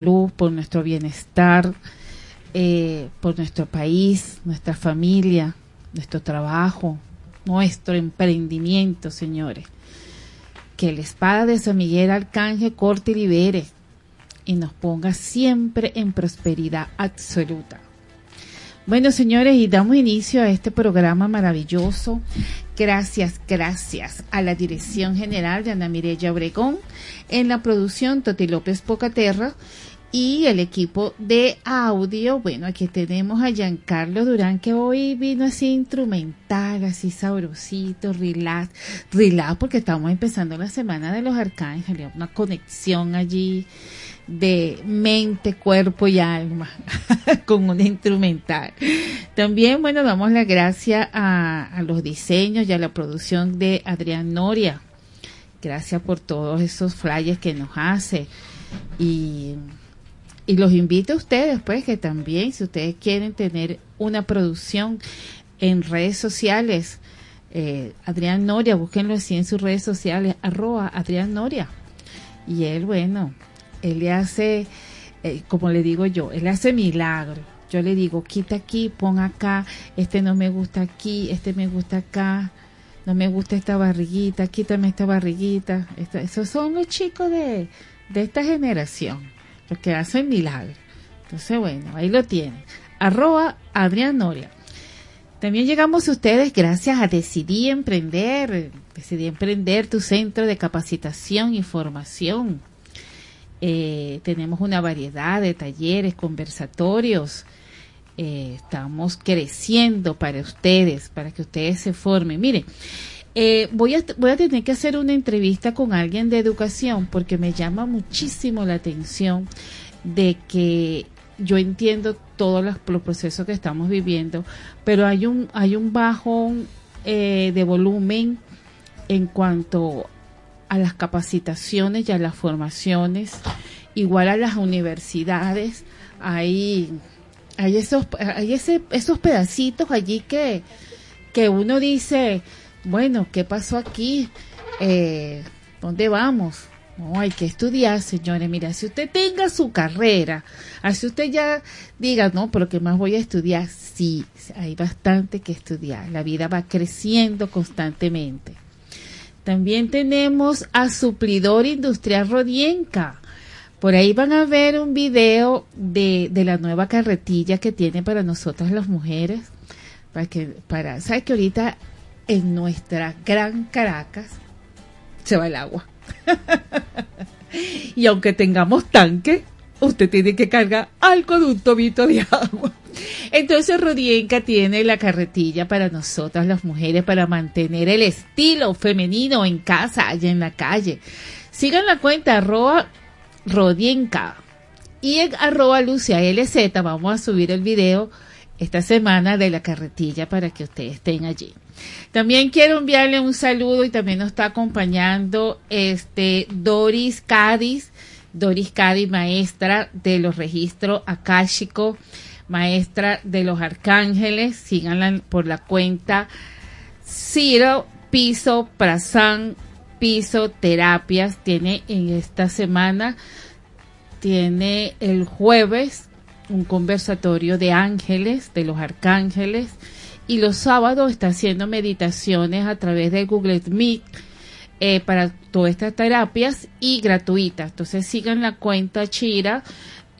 salud, por nuestro bienestar, eh, por nuestro país, nuestra familia, nuestro trabajo, nuestro emprendimiento, señores. Que la espada de San Miguel Arcángel corte y libere y nos ponga siempre en prosperidad absoluta. Bueno, señores, y damos inicio a este programa maravilloso. Gracias, gracias a la Dirección General de Ana Mireya Obregón, en la producción Toti López Pocaterra y el equipo de audio. Bueno, aquí tenemos a Giancarlo Durán, que hoy vino así instrumental, así sabrosito, relax, relax, porque estamos empezando la semana de los arcángeles, una conexión allí de mente, cuerpo y alma con un instrumental. También, bueno, damos la gracia a, a, los diseños y a la producción de Adrián Noria. Gracias por todos esos flyers que nos hace. Y, y los invito a ustedes, pues, que también, si ustedes quieren tener una producción en redes sociales, eh, Adrián Noria, búsquenlo así en sus redes sociales, arroba Adrián Noria. Y él, bueno, él le hace, eh, como le digo yo, él hace milagro. Yo le digo, quita aquí, pon acá, este no me gusta aquí, este me gusta acá, no me gusta esta barriguita, quítame esta barriguita. esos son los chicos de, de esta generación, los que hacen milagro. Entonces, bueno, ahí lo tienen. Arroba Adrián Noria. También llegamos a ustedes gracias a Decidí Emprender, Decidí Emprender, tu centro de capacitación y formación eh, tenemos una variedad de talleres, conversatorios. Eh, estamos creciendo para ustedes, para que ustedes se formen. Miren, eh, voy, a, voy a tener que hacer una entrevista con alguien de educación porque me llama muchísimo la atención de que yo entiendo todos los, procesos que estamos viviendo, pero hay un, hay un bajón de volumen en cuanto a las capacitaciones y a las formaciones, igual a las universidades, hay, hay, esos, hay ese, esos pedacitos allí que, que uno dice, bueno, ¿qué pasó aquí? Eh, ¿Dónde vamos? No, hay que estudiar, señores. Mira, si usted tenga su carrera, así usted ya diga, no, pero ¿qué más voy a estudiar? Sí, hay bastante que estudiar. La vida va creciendo constantemente. También tenemos a Suplidor Industrial Rodienca. Por ahí van a ver un video de, de la nueva carretilla que tiene para nosotras las mujeres. Para que, para, ¿sabe que ahorita en nuestra gran Caracas se va el agua? y aunque tengamos tanque, usted tiene que cargar algo de un tobito de agua. Entonces Rodienca tiene la carretilla para nosotras las mujeres para mantener el estilo femenino en casa, allá en la calle. Sigan la cuenta arroba Rodienca y en arroba Lucia LZ vamos a subir el video esta semana de la carretilla para que ustedes estén allí. También quiero enviarle un saludo y también nos está acompañando este Doris Cádiz, Doris Cádiz, maestra de los registros acáshicos maestra de los arcángeles. Síganla por la cuenta Ciro Piso Prasan Piso Terapias. Tiene en esta semana, tiene el jueves un conversatorio de ángeles, de los arcángeles. Y los sábados está haciendo meditaciones a través de Google Meet. Eh, para todas estas terapias y gratuitas. Entonces sigan la cuenta Chira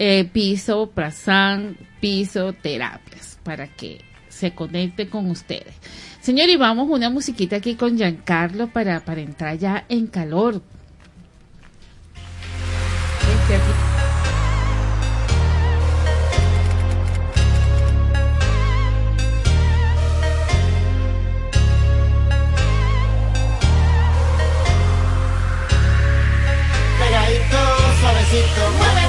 eh, piso, prasan, piso, terapias, para que se conecte con ustedes. Señor, y vamos una musiquita aquí con Giancarlo para, para entrar ya en calor. music, the money.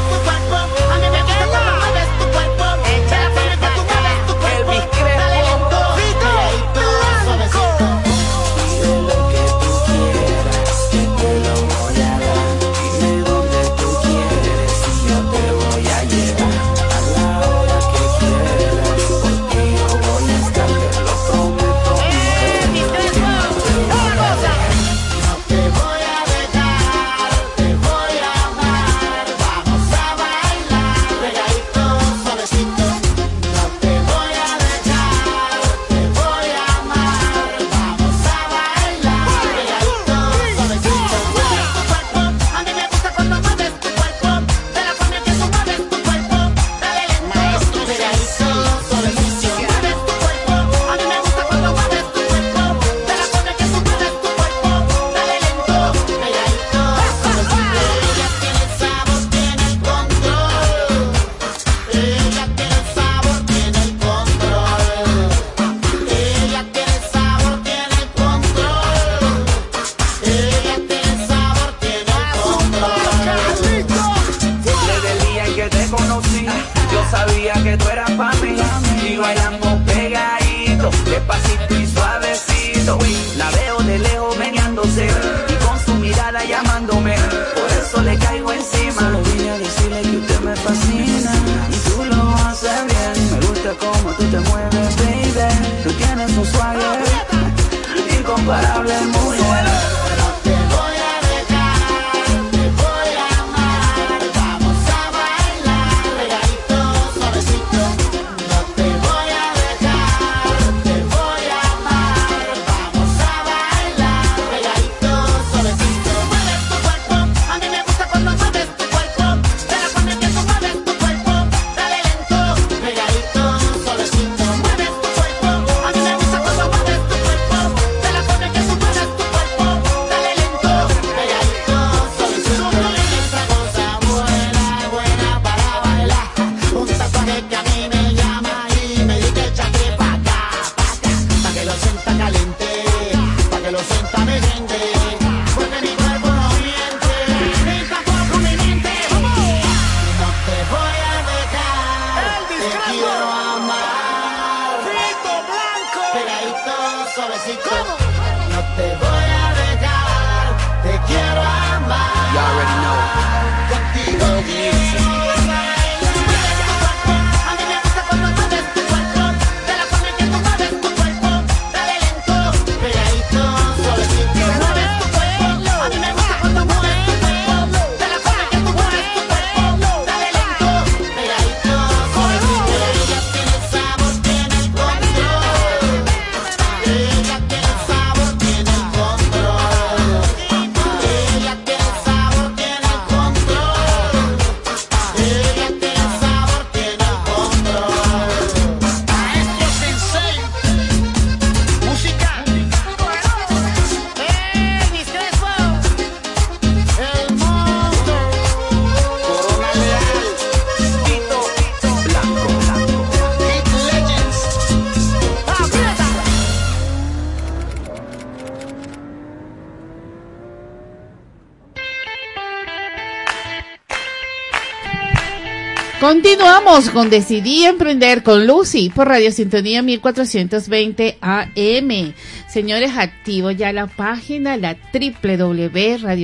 Con Decidí Emprender con Lucy por Radio Sintonía 1420 AM. Señores, activo ya la página, la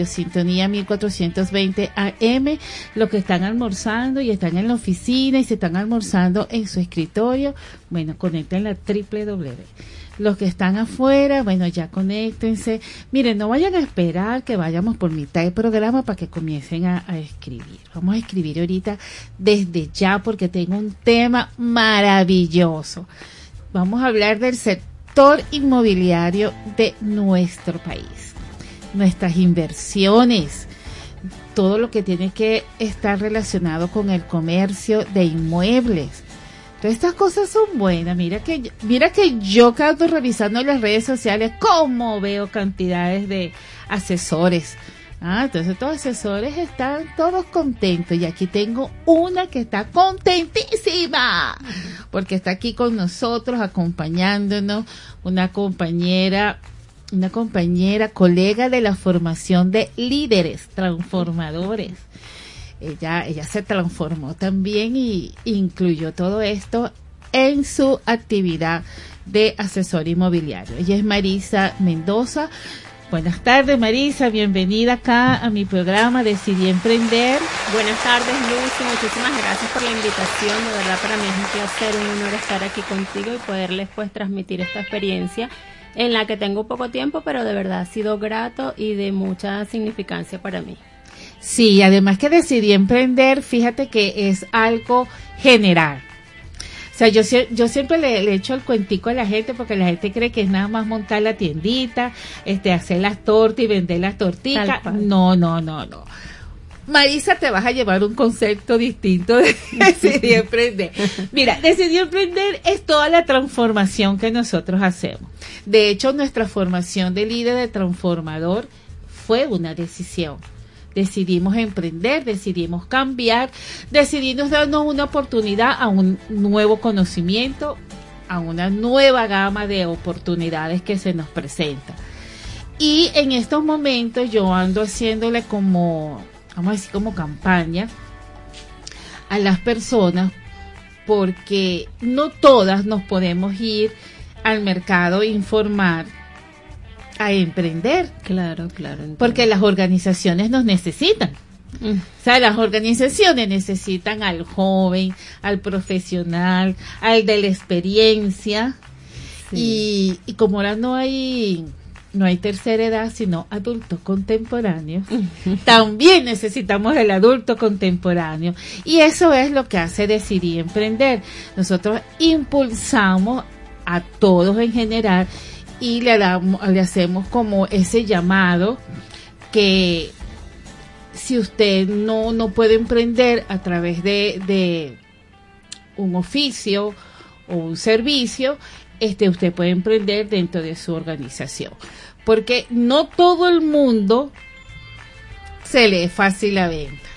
Sintonía 1420 AM. Los que están almorzando y están en la oficina y se están almorzando en su escritorio, bueno, conecten la www los que están afuera, bueno, ya conéctense. Miren, no vayan a esperar que vayamos por mitad del programa para que comiencen a, escribir. Vamos a escribir ahorita desde ya porque tengo un tema maravilloso. Vamos a hablar del sector inmobiliario de nuestro país, nuestras inversiones, todo lo que tiene que estar relacionado con el comercio de inmuebles Todas estas cosas son buenas. Mira que, mira que yo cada revisando las redes sociales, como veo cantidades de asesores. Ah, entonces estos asesores están todos contentos y aquí tengo una que está contentísima porque está aquí con nosotros acompañándonos, una compañera, una compañera, colega de la formación de líderes transformadores ella, ella se transformó también y incluyó todo esto en su actividad de asesor inmobiliario. Ella es Marisa Mendoza. Buenas tardes Marisa, bienvenida acá a mi programa Decidí Emprender. Buenas tardes Lucy, muchísimas gracias por la invitación, de verdad para mí es un placer, un honor estar aquí contigo y poderles pues transmitir esta experiencia en la que tengo poco tiempo, pero de verdad ha sido grato y de mucha significancia para mí. Sí, además que decidí emprender, fíjate que es algo general. O sea, yo, yo siempre le, le, echo el cuentico a la gente porque la gente cree que es nada más montar la tiendita, este, hacer las tortas y vender las tortitas. No, no, no, no. Marisa, te vas a llevar un concepto distinto de decidir emprender. Mira, decidir emprender es toda la transformación que nosotros hacemos. De hecho, nuestra formación de líder de transformador fue una decisión decidimos emprender, decidimos cambiar, decidimos darnos una oportunidad a un nuevo conocimiento, a una nueva gama de oportunidades que se nos presenta. Y en estos momentos yo ando haciéndole como, vamos a decir, como campaña a las personas porque no todas nos podemos ir al mercado informar a emprender. Claro, claro. Porque las organizaciones nos necesitan. Mm. O sea, las organizaciones necesitan al joven, al profesional, al de la experiencia. Y, y como ahora no hay no hay tercera edad, sino adultos contemporáneos. También necesitamos el adulto contemporáneo. Y eso es lo que hace decidir emprender. Nosotros impulsamos a todos en general y le, le hacemos como ese llamado que si usted no, no puede emprender a través de, de un oficio o un servicio, este, usted puede emprender dentro de su organización. Porque no todo el mundo se le es fácil la venta.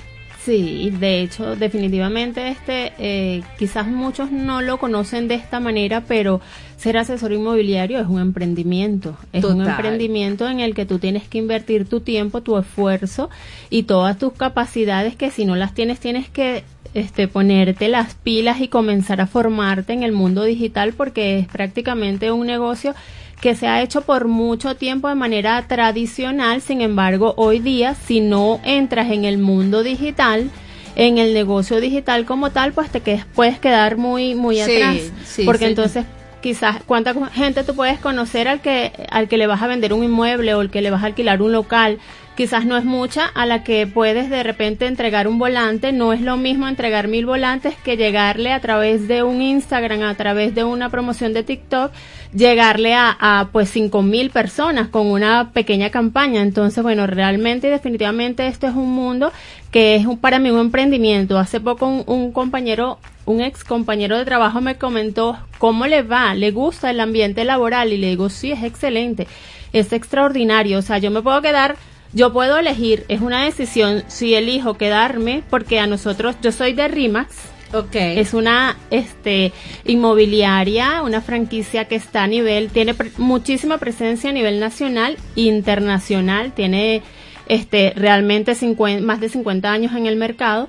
Sí, de hecho, definitivamente este, eh, quizás muchos no lo conocen de esta manera, pero ser asesor inmobiliario es un emprendimiento, es un emprendimiento en el que tú tienes que invertir tu tiempo, tu esfuerzo y todas tus capacidades que si no las tienes tienes que este, ponerte las pilas y comenzar a formarte en el mundo digital porque es prácticamente un negocio que se ha hecho por mucho tiempo de manera tradicional, sin embargo, hoy día, si no entras en el mundo digital, en el negocio digital como tal, pues te puedes quedar muy, muy atrás. porque entonces quizás cuánta gente tú puedes conocer al que al que le vas a vender un inmueble o al que le vas a alquilar un local quizás no es mucha a la que puedes de repente entregar un volante. No es lo mismo entregar mil volantes que llegarle a través de un Instagram a través de una promoción de TikTok llegarle a, a pues cinco mil personas con una pequeña campaña. Entonces bueno realmente y definitivamente esto es un mundo que es un, para mí un emprendimiento. Hace poco un compañero un ex compañero de trabajo me comentó cómo le va, le gusta el ambiente laboral y le digo, sí, es excelente, es extraordinario, o sea, yo me puedo quedar, yo puedo elegir, es una decisión si elijo quedarme, porque a nosotros, yo soy de RIMAX, Okay. Es una este inmobiliaria, una franquicia que está a nivel, tiene muchísima presencia a nivel nacional e internacional, tiene este realmente más de 50 años en el mercado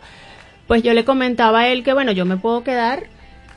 pues yo le comentaba a él que bueno, yo me puedo quedar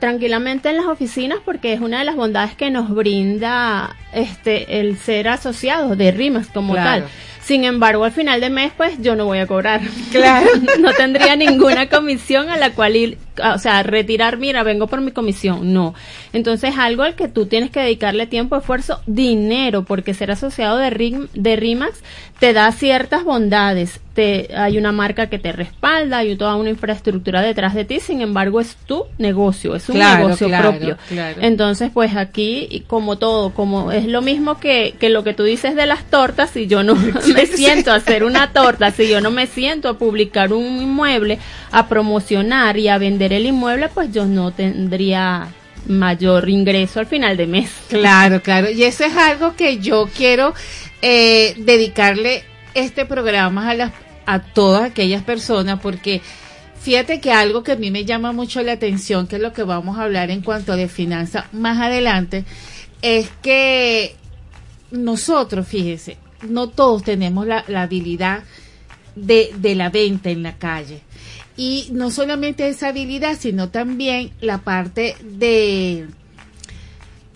tranquilamente en las oficinas porque es una de las bondades que nos brinda este el ser asociados de RIMAS como tal. Sin embargo, al final de mes, pues yo no voy a cobrar. Claro. no tendría ninguna comisión a la cual ir, o sea, retirar, mira, vengo por mi comisión. No. Entonces, algo al que tú tienes que dedicarle tiempo, esfuerzo, dinero, porque ser asociado de, RIM, de RIMAX te da ciertas bondades. Te, hay una marca que te respalda, hay toda una infraestructura detrás de ti, sin embargo, es tu negocio, es un negocio propio. Entonces, pues aquí, como todo, como es lo mismo que, que lo que tú dices de las tortas, si yo no me siento a hacer una torta, si yo no me siento a publicar un inmueble, a promocionar y a vender el inmueble, pues yo no tendría mayor ingreso al final de mes. Claro, claro. Y eso es algo que yo quiero eh, dedicarle este programa a, las, a todas aquellas personas porque fíjate que algo que a mí me llama mucho la atención, que es lo que vamos a hablar en cuanto de finanzas más adelante, es que nosotros, fíjese, no todos tenemos la, habilidad de, de la venta en la calle. Y no solamente esa habilidad, sino también la parte de,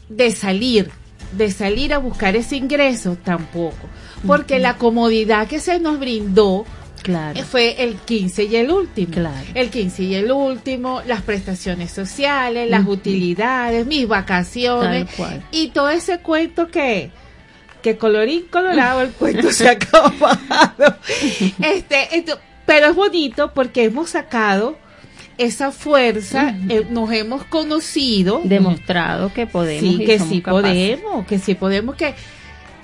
de salir, de salir a buscar ese ingreso tampoco. Porque la comodidad que se nos brindó Claro. Fue el 15 y el último. Claro. El 15 y el último, las prestaciones sociales, las utilidades, mis vacaciones y todo ese cuento que que colorín colorado el cuento se ha acabado. este, pero es bonito porque hemos sacado esa fuerza, eh, nos hemos conocido, demostrado que podemos, sí, que sí podemos, que sí podemos, que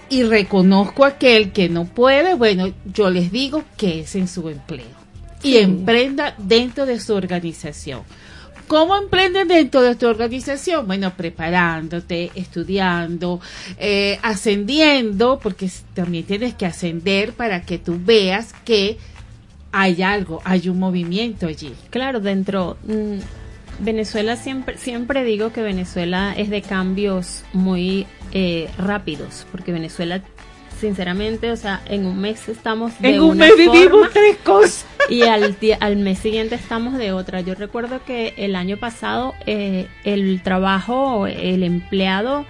y reconozco aquel que no puede, bueno, yo les digo que es en su empleo. Y emprenda dentro de su organización. ¿Cómo emprendes dentro de tu organización? Bueno, preparándote, estudiando, eh, ascendiendo, porque también tienes que ascender para que tú veas que hay algo, hay un movimiento allí. Claro, dentro... Mm, Venezuela siempre, siempre digo que Venezuela es de cambios muy eh, rápidos, porque Venezuela sinceramente, o sea, en un mes estamos de en un una mes vivimos tres cosas. Y al, al mes siguiente estamos de otra. Yo recuerdo que el año pasado eh, el trabajo, el empleado,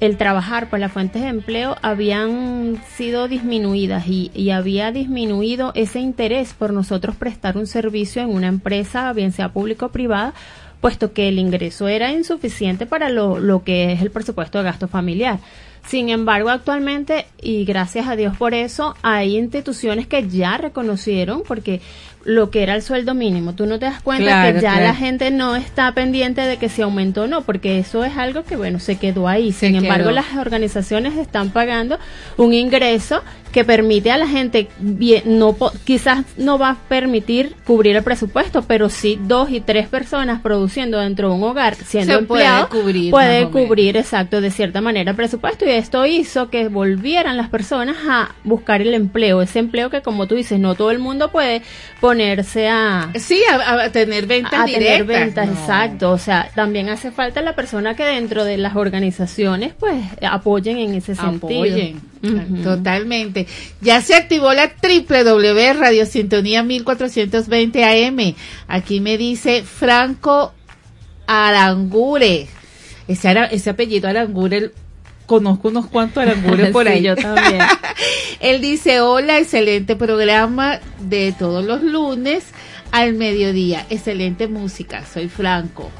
el trabajar, pues las fuentes de empleo habían sido disminuidas y, y había disminuido ese interés por nosotros prestar un servicio en una empresa, bien sea público o privada, puesto que el ingreso era insuficiente para lo, lo que es el presupuesto de gasto familiar. Sin embargo, actualmente, y gracias a Dios por eso, hay instituciones que ya reconocieron, porque lo que era el sueldo mínimo, tú no te das cuenta Claro, que ya claro. la gente no está pendiente de que se aumentó o no, porque eso es algo que, bueno, se quedó ahí. Se Sin embargo, las organizaciones están pagando un ingreso que permite a la gente, bien, no quizás no va a permitir cubrir el presupuesto, pero sí dos y tres personas produciendo dentro de un hogar, siendo Se puede empleado, cubrir, puede cubrir exacto de cierta manera el presupuesto y esto hizo que volvieran las personas a buscar el empleo, ese empleo que como tú dices, no todo el mundo puede ponerse a, Sí, a, a tener ventas a directas. tener ventas, No. exacto. O sea, también hace falta la persona que dentro de las organizaciones, pues, apoyen en ese sentido. Apoyen. Totalmente. Ya se activó la www Radio Sintonía 1420 AM. Aquí me dice Franco Arangure. Ese, ese apellido Arangure, conozco unos cuantos Arangure por Sí, ahí. yo también. Él dice, hola, excelente programa de todos los lunes al mediodía. Excelente música, soy Franco.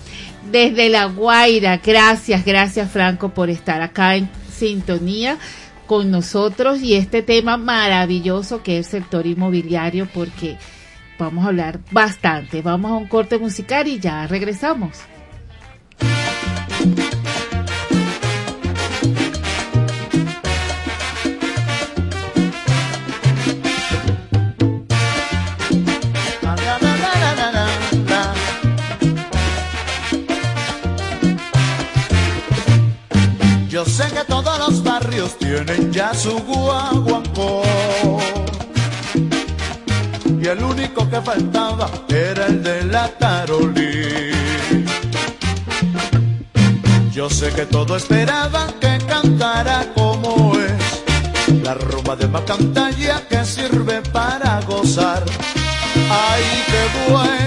Desde La Guaira, gracias, gracias Franco por estar acá en sintonía con nosotros y este tema maravilloso que es el sector inmobiliario porque vamos a hablar bastante. Vamos a un corte musical y ya regresamos. Sé que todos los barrios tienen ya su guaguancó. Y el único que faltaba era el de la Tarolí. Yo sé que todos esperaban que cantara como es la rumba de Macantalla que sirve para gozar. ¡Ay, qué bueno!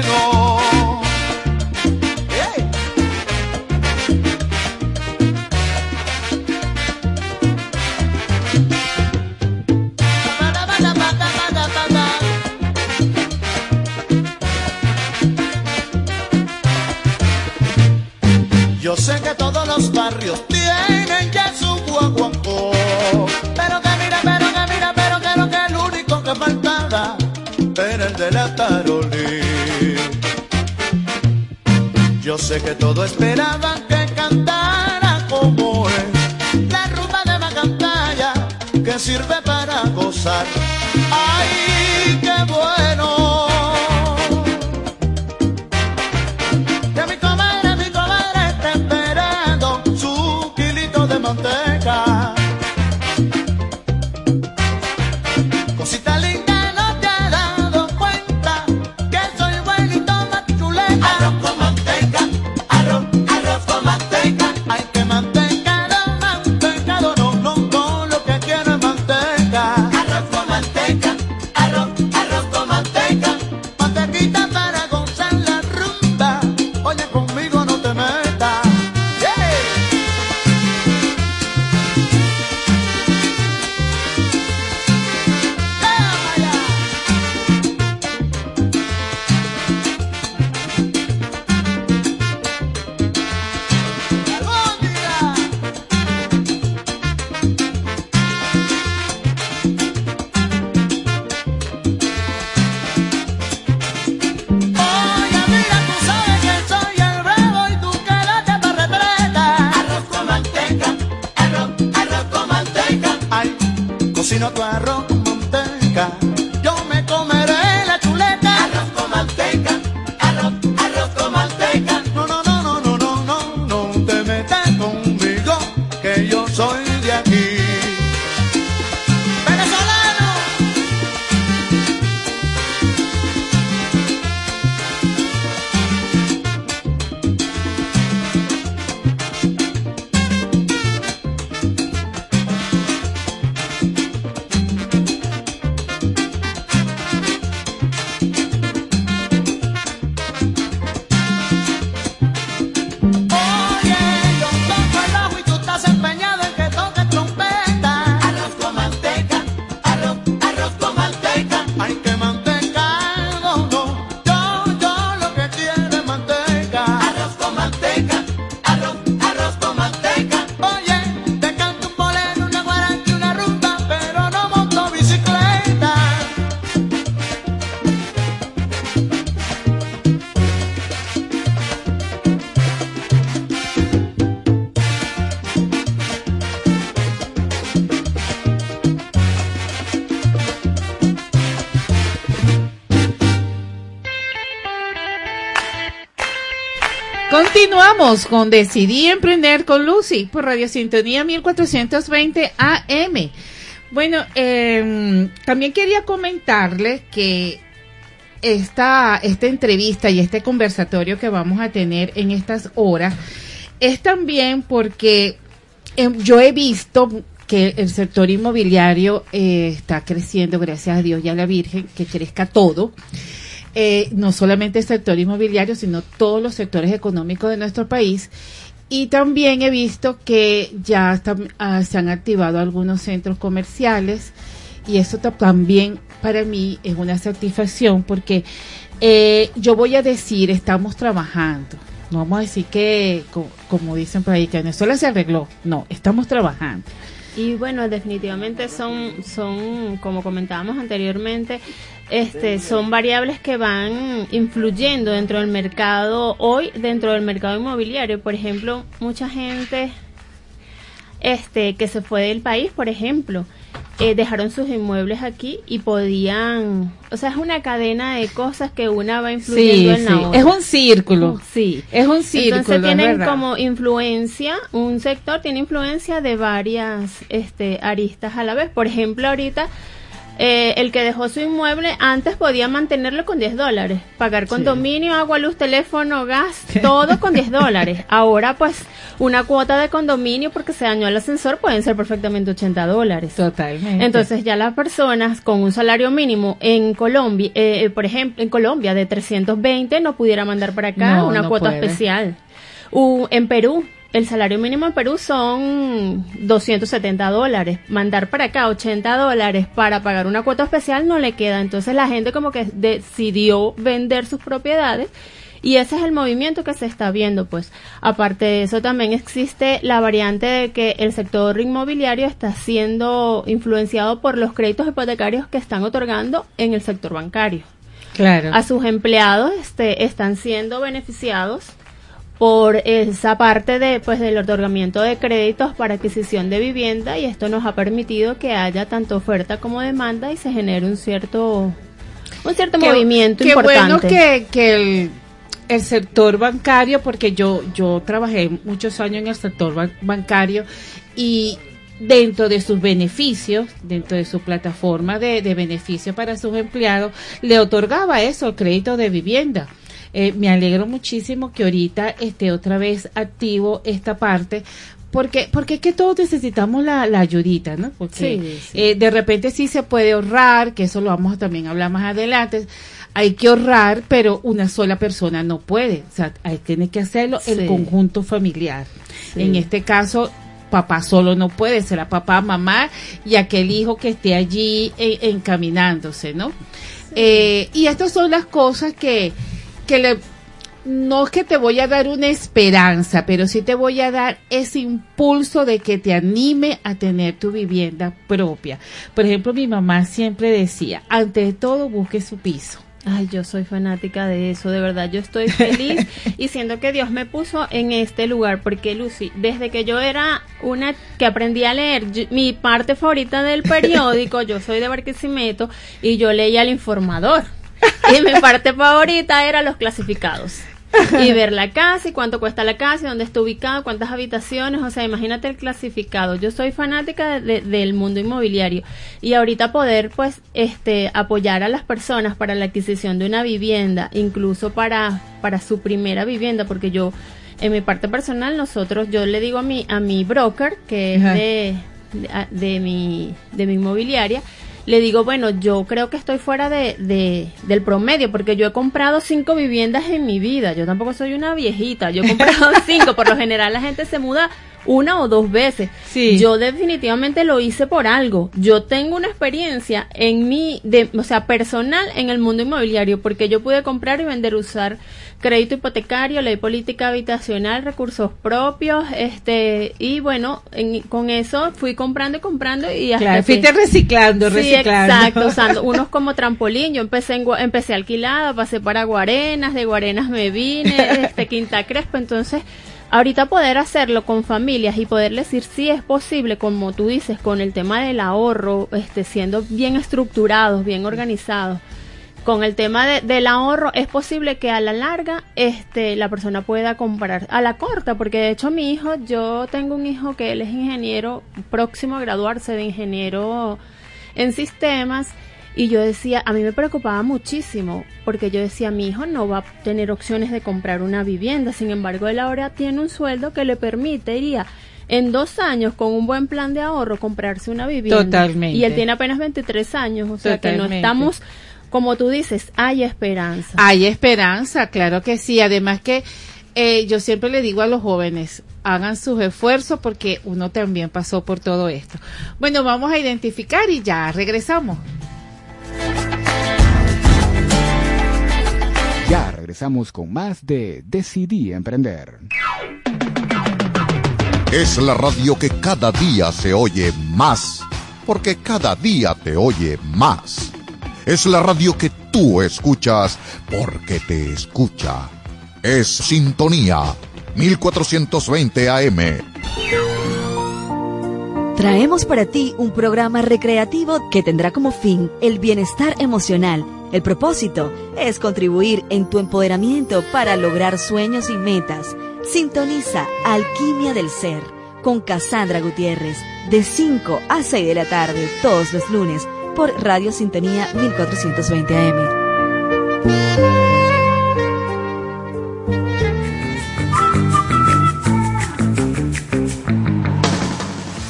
Yo sé que todos esperaban que cantara como es la rumba de Macantalla que sirve para gozar. ¡Ay, Continuamos con Decidí Emprender con Lucy por Radio Sintonía 1420 AM. Bueno, eh, también quería comentarles que esta, esta entrevista y este conversatorio que vamos a tener en estas horas es también porque eh, yo he visto que el sector inmobiliario eh, está creciendo, gracias a Dios y a la Virgen, que crezca todo. Eh, no solamente el sector inmobiliario, sino todos los sectores económicos de nuestro país. Y también he visto que ya ah, se han activado algunos centros comerciales y eso también para mí es una satisfacción porque eh, yo voy a decir, estamos trabajando. No vamos a decir que, como, dicen por ahí, que Venezuela se arregló. No, estamos trabajando. Y bueno, definitivamente son, son, como comentábamos anteriormente, este, son variables que van influyendo dentro del mercado hoy, dentro del mercado inmobiliario. Por ejemplo, mucha gente este, que se fue del país, por ejemplo, eh, dejaron sus inmuebles aquí y podían, o sea, es una cadena de cosas que una va influyendo en la otra. Es un círculo. Sí. Es un círculo. Entonces tienen como influencia, un sector tiene influencia de varias este, aristas a la vez. Por ejemplo, ahorita eh, el que dejó su inmueble antes podía mantenerlo con 10 dólares, pagar condominio, agua, luz, teléfono, gas, todo con 10 dólares. Ahora pues una cuota de condominio porque se dañó el ascensor pueden ser perfectamente 80 dólares. Totalmente. Entonces ya las personas con un salario mínimo en Colombia, eh, eh, por ejemplo, en Colombia de 320 no pudiera mandar para acá una cuota especial. en Perú el salario mínimo en Perú son 270 dólares. Mandar para acá 80 dólares para pagar una cuota especial no le queda. Entonces la gente como que decidió vender sus propiedades y ese es el movimiento que se está viendo, pues. Aparte de eso, también existe la variante de que el sector inmobiliario está siendo influenciado por los créditos hipotecarios que están otorgando en el sector bancario. Claro. A sus empleados este, están siendo beneficiados por esa parte de pues del otorgamiento de créditos para adquisición de vivienda y esto nos ha permitido que haya tanto oferta como demanda y se genere un cierto un cierto movimiento qué importante. bueno que, el, el, sector bancario porque yo yo trabajé muchos años en el sector bancario y dentro de sus beneficios, dentro de su plataforma de, de beneficio para sus empleados, le otorgaba eso, el crédito de vivienda. Eh, me alegro muchísimo que ahorita esté otra vez activo esta parte porque porque es que todos necesitamos la, la ayudita, ¿no? Porque eh, de repente sí se puede ahorrar, que eso lo vamos a también hablar más adelante. Hay que ahorrar, pero una sola persona no puede. O sea, hay, tiene que hacerlo el conjunto familiar. En este caso, papá solo no puede, será papá, mamá y aquel hijo que esté allí encaminándose, ¿no? Eh, y estas son las cosas que, que le, no es que te voy a dar una esperanza, pero sí te voy a dar ese impulso de que te anime a tener tu vivienda propia. Por ejemplo, mi mamá siempre decía, ante todo busque su piso. Ay, yo soy fanática de eso, de verdad, yo estoy feliz y siento que Dios me puso en este lugar, porque Lucy, desde que yo era una que aprendí a leer, mi parte favorita del periódico, yo soy de Barquisimeto y yo leía el informador y mi parte favorita era los clasificados. y ver la casa y cuánto cuesta la casa, y dónde está ubicado, cuántas habitaciones, o sea, imagínate el clasificado. Yo soy fanática del mundo inmobiliario y ahorita poder pues este apoyar a las personas para la adquisición de una vivienda, incluso para para su primera vivienda, porque yo en mi parte personal nosotros yo le digo a mi a mi broker que es de, de mi de mi inmobiliaria le digo, bueno, yo creo que estoy fuera de, de, del promedio, porque yo he comprado cinco viviendas en mi vida. Yo tampoco soy una viejita, yo he comprado cinco. Por lo general la gente se muda una o dos veces. Sí. Yo definitivamente lo hice por algo. Yo tengo una experiencia en mi, de, o sea, personal en el mundo inmobiliario, porque yo pude comprar y vender, usar crédito hipotecario, ley política habitacional, recursos propios, este, y bueno, con eso fui comprando y comprando y hasta claro, fuiste reciclando, reciclando. exacto, usando unos como trampolín, yo empecé en, empecé alquilada, pasé para Guarenas, de Guarenas me vine, este, Quinta Crespo, entonces, ahorita poder hacerlo con familias y poderles decir si es posible, como tú dices, con el tema del ahorro, este, siendo bien estructurados, bien organizados, con el tema del ahorro es posible que a la larga este la persona pueda comprar a la corta porque de hecho mi hijo yo tengo un hijo que él es ingeniero próximo a graduarse de ingeniero en sistemas y yo decía a mí me preocupaba muchísimo porque yo decía mi hijo no va a tener opciones de comprar una vivienda sin embargo él ahora tiene un sueldo que le permitiría en dos años con un buen plan de ahorro comprarse una vivienda Totalmente. y él tiene apenas 23 años o sea que no estamos como tú dices, hay esperanza. Hay esperanza, claro que sí. Además que eh, yo siempre le digo a los jóvenes, hagan sus esfuerzos porque uno también pasó por todo esto. Bueno, vamos a identificar y ya regresamos. Ya regresamos con más de Decidí Emprender. Es la radio que cada día se oye más, porque cada día te oye más. Es la radio que tú escuchas porque te escucha. Es Sintonía 1420 AM. Traemos para ti un programa recreativo que tendrá como fin el bienestar emocional. El propósito es contribuir en tu empoderamiento para lograr sueños y metas. Sintoniza Alquimia del Ser con Cassandra Gutiérrez de 5 a 6 de la tarde todos los lunes por Radio Sintonía 1420 AM.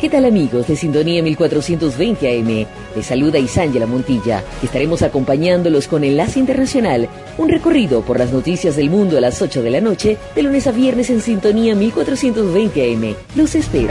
¿Qué tal amigos de Sintonía 1420 AM? Les saluda Isángela Montilla. Estaremos acompañándolos con Enlace Internacional, un recorrido por las noticias del mundo a las 8 de la noche, de lunes a viernes en Sintonía 1420 AM. Los espero.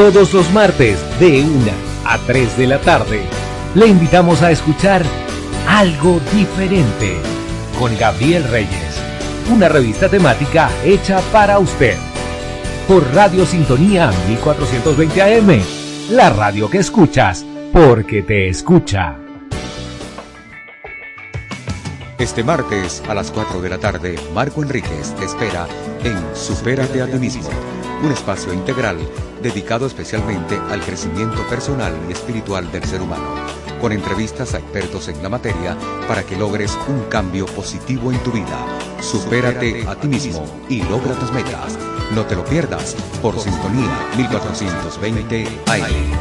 Todos los martes de 1 a 3 de la tarde. Le invitamos a escuchar Algo Diferente con Gabriel Reyes, una revista temática hecha para usted. Por Radio Sintonía 1420 AM, la radio que escuchas porque te escucha. Este martes a las 4 de la tarde, Marco Enríquez te espera en Supérate a ti mismo, un espacio integral dedicado especialmente al crecimiento personal y espiritual del ser humano, con entrevistas a expertos en la materia para que logres un cambio positivo en tu vida. Supérate a ti mismo y logra tus metas. No te lo pierdas por Sintonía 1420 AM.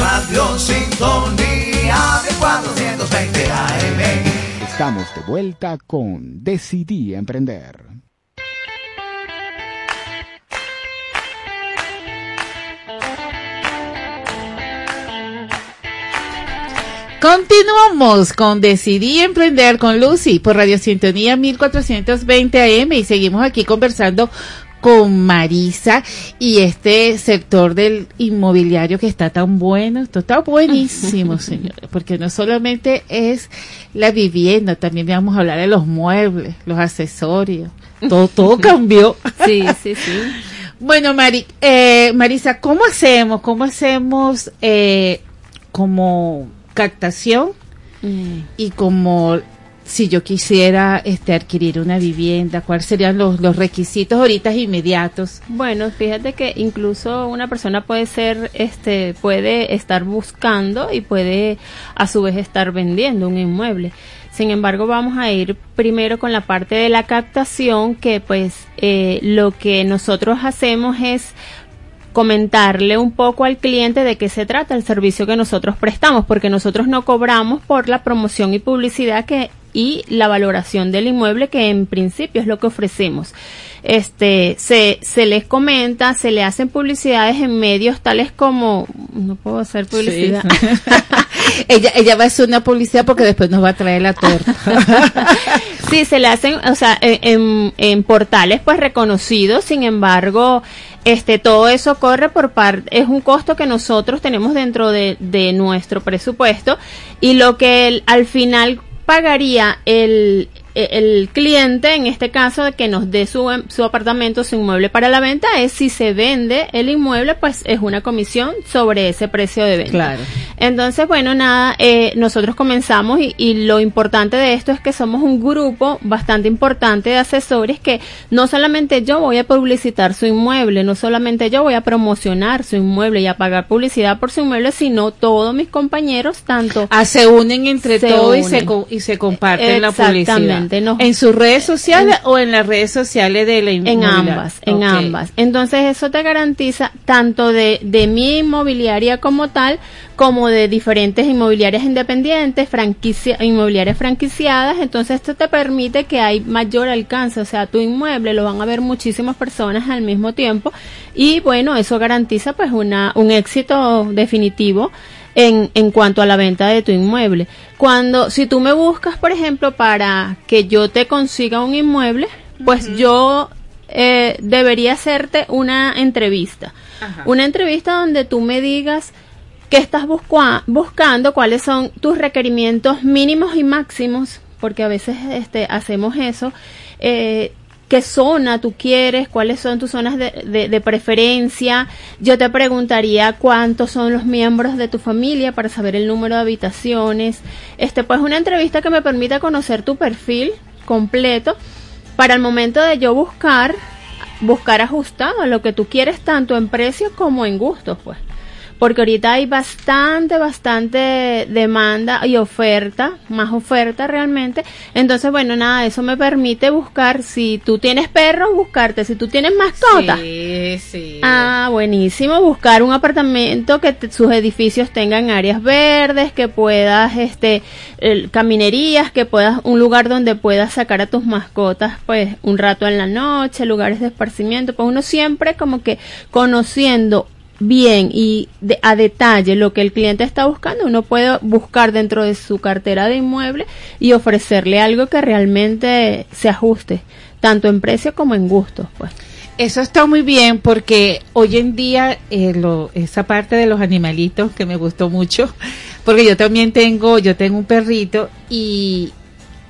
Radio Sintonía de 420 AM. Estamos de vuelta con Decidí Emprender. Continuamos con Decidí Emprender con Lucy por Radio Sintonía 1420 AM y seguimos aquí conversando con Marisa y este sector del inmobiliario que está tan bueno, esto está buenísimo, señores, porque no solamente es la vivienda, también vamos a hablar de los muebles, los accesorios, todo, todo cambió. Sí, sí, sí. Bueno, Mari, eh, Marisa, ¿cómo hacemos? ¿Cómo hacemos eh, como captación Mm. y como si yo quisiera este adquirir una vivienda, cuáles serían los, los requisitos ahorita inmediatos. Bueno, fíjate que incluso una persona puede ser, este, puede estar buscando y puede a su vez estar vendiendo un inmueble. Sin embargo, vamos a ir primero con la parte de la captación, que pues eh, lo que nosotros hacemos es comentarle un poco al cliente de qué se trata el servicio que nosotros prestamos, porque nosotros no cobramos por la promoción y publicidad que y la valoración del inmueble que en principio es lo que ofrecemos. Este, se, se les comenta, se le hacen publicidades en medios tales como, no puedo hacer publicidad. ella, ella va a hacer una publicidad porque después nos va a traer la torta. sí, se le hacen, o sea, en, en portales pues reconocidos, sin embargo, este, todo eso corre por parte, es un costo que nosotros tenemos dentro de, de nuestro presupuesto y lo que el, al final pagaría el, el cliente, en este caso, de que nos dé su, su apartamento, su inmueble para la venta, es si se vende el inmueble, pues es una comisión sobre ese precio de venta. Claro. Entonces, bueno, nada, eh, nosotros comenzamos y, y, lo importante de esto es que somos un grupo bastante importante de asesores que no solamente yo voy a publicitar su inmueble, no solamente yo voy a promocionar su inmueble y a pagar publicidad por su inmueble, sino todos mis compañeros, tanto... Ah, se unen entre todos y se, y se comparten la publicidad. ¿En sus redes sociales o en las redes sociales de la inmobiliaria? En ambas, en ambas. Entonces eso te garantiza tanto de, de mi inmobiliaria como tal, como de diferentes inmobiliarias independientes, franquicia, inmobiliarias franquiciadas. Entonces esto te permite que hay mayor alcance, o sea, tu inmueble lo van a ver muchísimas personas al mismo tiempo y bueno, eso garantiza pues una, un éxito definitivo en, en cuanto a la venta de tu inmueble. Cuando, si tú me buscas, por ejemplo, para que yo te consiga un inmueble, pues yo eh, debería hacerte una entrevista. Ajá. Una entrevista donde tú me digas qué estás buscando, cuáles son tus requerimientos mínimos y máximos, porque a veces este, hacemos eso. Eh, qué zona tú quieres, cuáles son tus zonas de, de, de, preferencia. Yo te preguntaría cuántos son los miembros de tu familia para saber el número de habitaciones. Este, pues una entrevista que me permita conocer tu perfil completo para el momento de yo buscar, buscar ajustado a lo que tú quieres tanto en precio como en gustos, pues porque ahorita hay bastante, bastante demanda y oferta, más oferta realmente. Entonces, bueno, nada, eso me permite buscar, si tú tienes perros, buscarte, si tú tienes mascota. Sí, sí. Ah, buenísimo, buscar un apartamento que te, sus edificios tengan áreas verdes, que puedas, este, el, caminerías, que puedas, un lugar donde puedas sacar a tus mascotas, pues, un rato en la noche, lugares de esparcimiento, pues uno siempre como que conociendo bien y de, a detalle lo que el cliente está buscando, uno puede buscar dentro de su cartera de inmueble y ofrecerle algo que realmente se ajuste, tanto en precio como en gustos, pues. Eso está muy bien porque hoy en día eh, lo, esa parte de los animalitos que me gustó mucho, porque yo también tengo, yo tengo un perrito y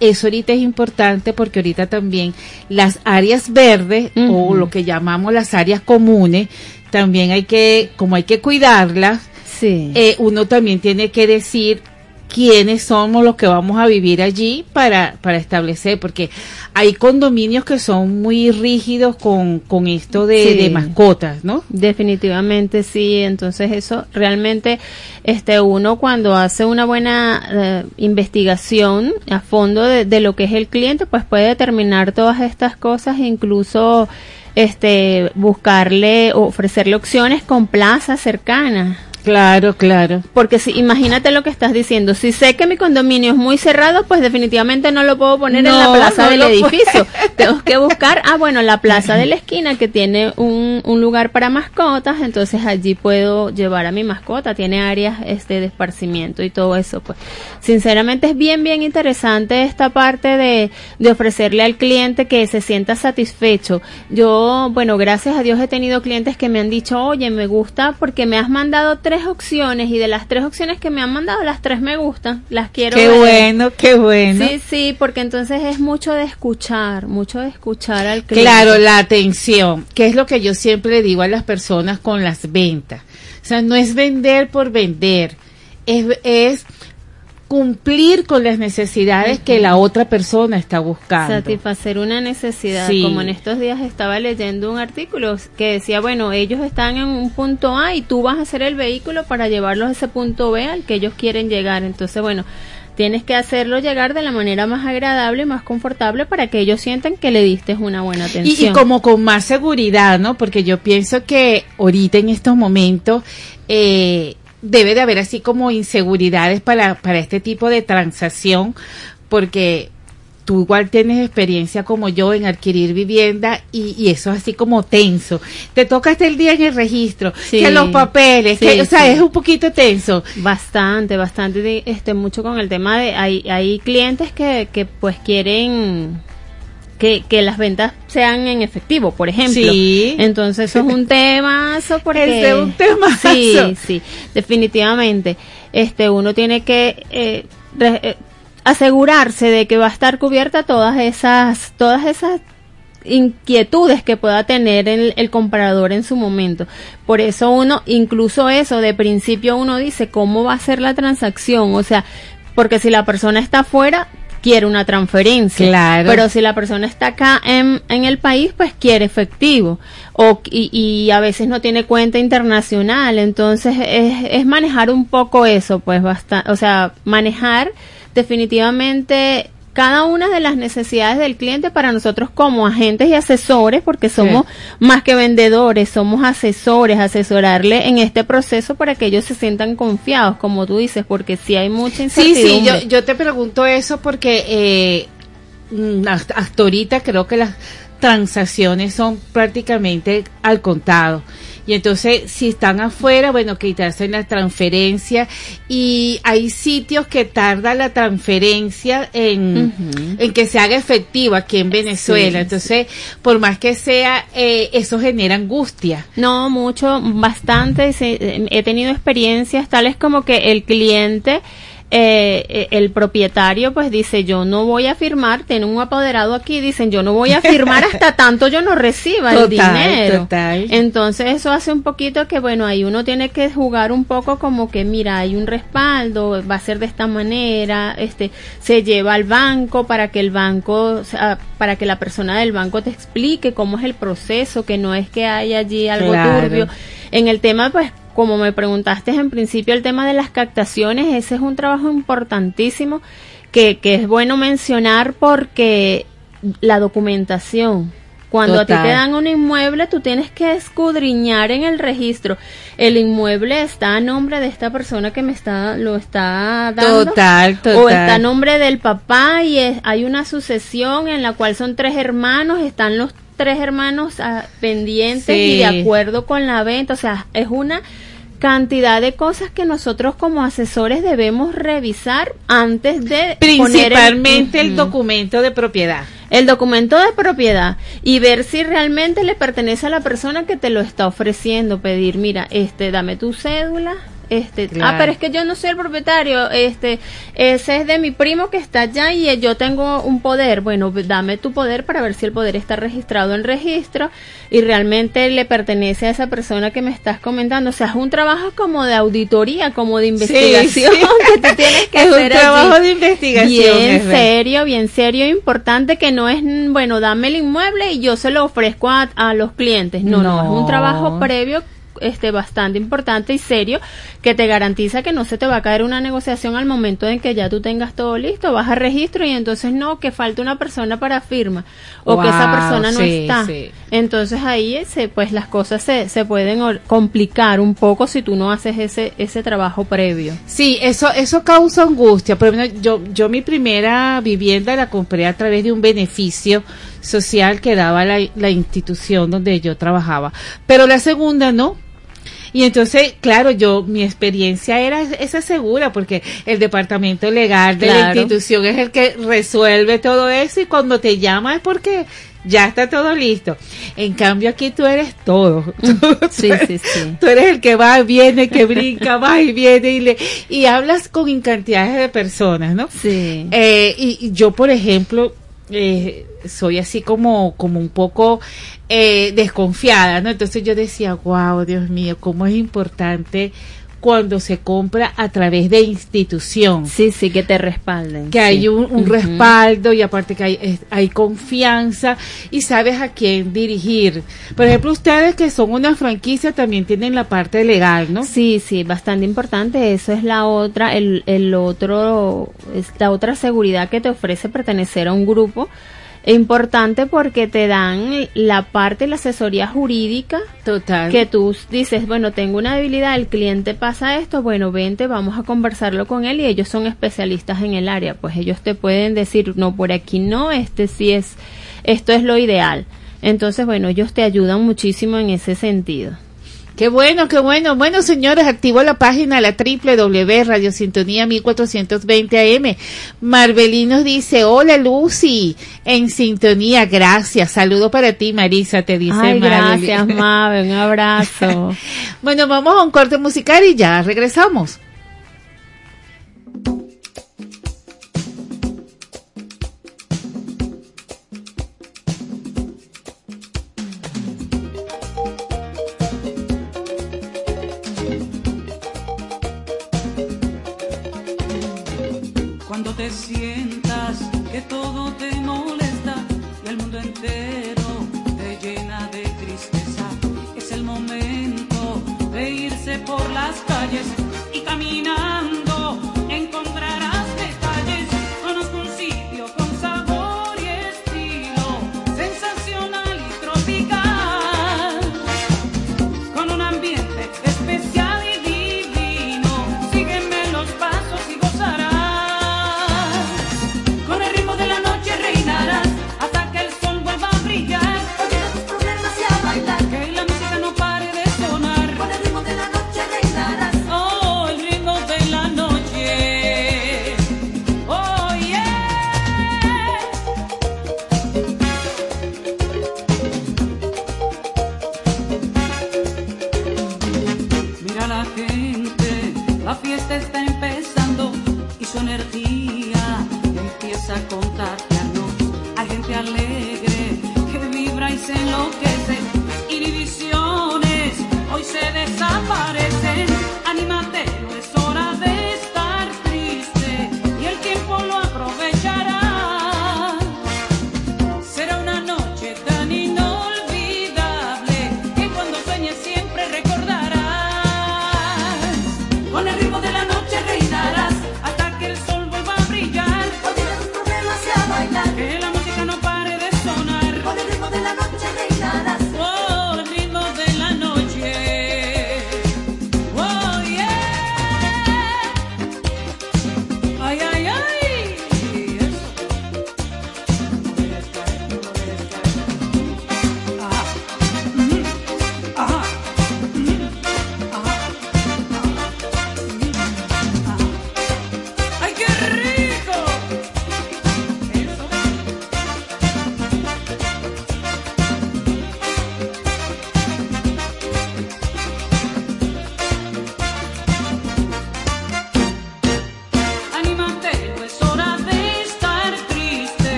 eso ahorita es importante porque ahorita también las áreas verdes uh -huh. o lo que llamamos las áreas comunes también hay que, como hay que cuidarlas, sí. eh, uno también tiene que decir quiénes somos los que vamos a vivir allí para, para establecer, porque hay condominios que son muy rígidos con, con esto de, sí. de mascotas, ¿no? Definitivamente sí, entonces eso realmente, este, uno cuando hace una buena eh, investigación a fondo de, de lo que es el cliente, pues puede determinar todas estas cosas, incluso este buscarle ofrecerle opciones con plazas cercanas Claro, claro. Porque si imagínate lo que estás diciendo, si sé que mi condominio es muy cerrado, pues definitivamente no lo puedo poner no, en la plaza no del edificio. Tengo que buscar, ah, bueno, la plaza de la esquina que tiene un, un, lugar para mascotas, entonces allí puedo llevar a mi mascota, tiene áreas este de esparcimiento y todo eso, pues. Sinceramente es bien bien interesante esta parte de de ofrecerle al cliente que se sienta satisfecho. Yo, bueno, gracias a Dios he tenido clientes que me han dicho, "Oye, me gusta porque me has mandado tres opciones y de las tres opciones que me han mandado, las tres me gustan, las quiero Qué ver. bueno, qué bueno. Sí, sí, porque entonces es mucho de escuchar, mucho de escuchar al cliente. Claro, la atención, que es lo que yo siempre digo a las personas con las ventas. O sea, no es vender por vender, es, es cumplir con las necesidades que la otra persona está buscando. Satisfacer una necesidad. Como en estos días estaba leyendo un artículo que decía, bueno, ellos están en un punto A y tú vas a ser el vehículo para llevarlos a ese punto B al que ellos quieren llegar. Entonces, bueno, tienes que hacerlo llegar de la manera más agradable y más confortable para que ellos sientan que le diste una buena atención. Y, y como con más seguridad, ¿no? Porque yo pienso que ahorita en estos momentos eh, debe de haber así como inseguridades para, para este tipo de transacción, porque tú igual tienes experiencia como yo en adquirir vivienda y, eso es así como tenso. Te toca hasta el día en el registro, que los papeles, que, o sea, es un poquito tenso. Bastante, bastante, este, mucho con el tema de, hay, hay clientes que, que pues quieren que, que las ventas sean en efectivo, por ejemplo. Sí. Entonces eso es un tema, porque es un tema. Sí, sí, definitivamente. Este, uno tiene que eh, eh, asegurarse de que va a estar cubierta todas esas, todas esas inquietudes que pueda tener el, el, comprador en su momento. Por eso uno, incluso eso, de principio uno dice cómo va a ser la transacción, o sea, porque si la persona está afuera, quiere una transferencia. Claro. Pero si la persona está acá en, en el país, pues quiere efectivo. O, y, y, a veces no tiene cuenta internacional. Entonces es, es manejar un poco eso, pues bastante, o sea, manejar definitivamente cada una de las necesidades del cliente para nosotros como agentes y asesores, porque somos más que vendedores, somos asesores, asesorarle en este proceso para que ellos se sientan confiados, como tú dices, porque si hay mucha incertidumbre. Sí, sí, yo, yo te pregunto eso porque eh, mm, hasta ahorita creo que las transacciones son prácticamente al contado. Y entonces, si están afuera, bueno, quitarse la transferencia. Y hay sitios que tarda la transferencia en, en que se haga efectiva aquí en Venezuela. entonces, por más que sea, eh, eso genera angustia. No, mucho, bastante. He tenido experiencias tales como que el cliente eh, eh, el propietario pues dice yo no voy a firmar, tiene un apoderado aquí, dicen yo no voy a firmar hasta tanto yo no reciba el dinero. Entonces eso hace un poquito que bueno, ahí uno tiene que jugar un poco como que mira, hay un respaldo, va a ser de esta manera, este se lleva al banco para que el banco, para que la persona del banco te explique cómo es el proceso, que no es que hay allí algo turbio. En el tema pues como me preguntaste en principio el tema de las captaciones, ese es un trabajo importantísimo que, que es bueno mencionar porque la documentación, cuando a ti te dan un inmueble, tú tienes que escudriñar en el registro. El inmueble está a nombre de esta persona que me está lo está dando. Total, total. O está a nombre del papá y hay una sucesión en la cual son tres hermanos, están los tres hermanos ah, pendientes y de acuerdo con la venta. O sea, es una cantidad de cosas que nosotros como asesores debemos revisar antes de principalmente el, documento de propiedad. El documento de propiedad y ver si realmente le pertenece a la persona que te lo está ofreciendo. Pedir mira este dame tu cédula este ah pero es que yo no soy el propietario este ese es de mi primo que está allá y yo tengo un poder. Bueno dame tu poder para ver si el poder está registrado en registro y realmente le pertenece a esa persona que me estás comentando. O sea es un trabajo como de auditoría como de investigación que tú tienes que es hacer un trabajo de investigación bien serio bien serio importante que no es bueno dame el inmueble y yo se lo ofrezco a, a los clientes. No, no no es un trabajo previo este bastante importante y serio que te garantiza que no se te va a caer una negociación al momento en que ya tú tengas todo listo, vas a registro y entonces no, que falta una persona para firma o que esa persona no está. Entonces ahí ese, pues las cosas se, se pueden complicar un poco si tú no haces ese, ese trabajo previo. Sí, eso, eso causa angustia. Por ejemplo, yo, yo mi primera vivienda la compré a través de un beneficio social que daba la, la institución donde yo trabajaba. Pero la segunda no y entonces, claro, yo, mi experiencia era esa segura, porque el departamento legal de la institución es el que resuelve todo eso y cuando te llama es porque ya está todo listo. En cambio aquí tú eres todo. sí, sí, sí. Tú eres el que va, viene, que brinca, va y viene y le y hablas con cantidades de personas, ¿no? Sí. Eh, y, yo, por ejemplo, eh, soy así como, como un poco eh, desconfiada, ¿no? Entonces yo decía, wow, Dios mío, cómo es importante cuando se compra a través de institución. Sí, sí, que te respalden. Que hay un, respaldo y aparte que hay, hay confianza y sabes a quién dirigir. Por ejemplo, ustedes que son una franquicia también tienen la parte legal, ¿no? Sí, sí, bastante importante. Eso es la otra, el, el otro, es la otra seguridad que te ofrece pertenecer a un grupo importante porque te dan la parte la asesoría jurídica total. que tú dices bueno tengo una debilidad el cliente pasa esto bueno vente vamos a conversarlo con él y ellos son especialistas en el área pues ellos te pueden decir no por aquí no este sí es esto es lo ideal entonces bueno ellos te ayudan muchísimo en ese sentido Qué bueno, qué bueno. Bueno, señores, activo la página, la www Radio Sintonía 1420 AM. Marbelinos dice, hola Lucy, en sintonía, gracias. Saludo para ti, Marisa, te dice Ay, gracias, Mabe, un abrazo. bueno, vamos a un corte musical y ya regresamos.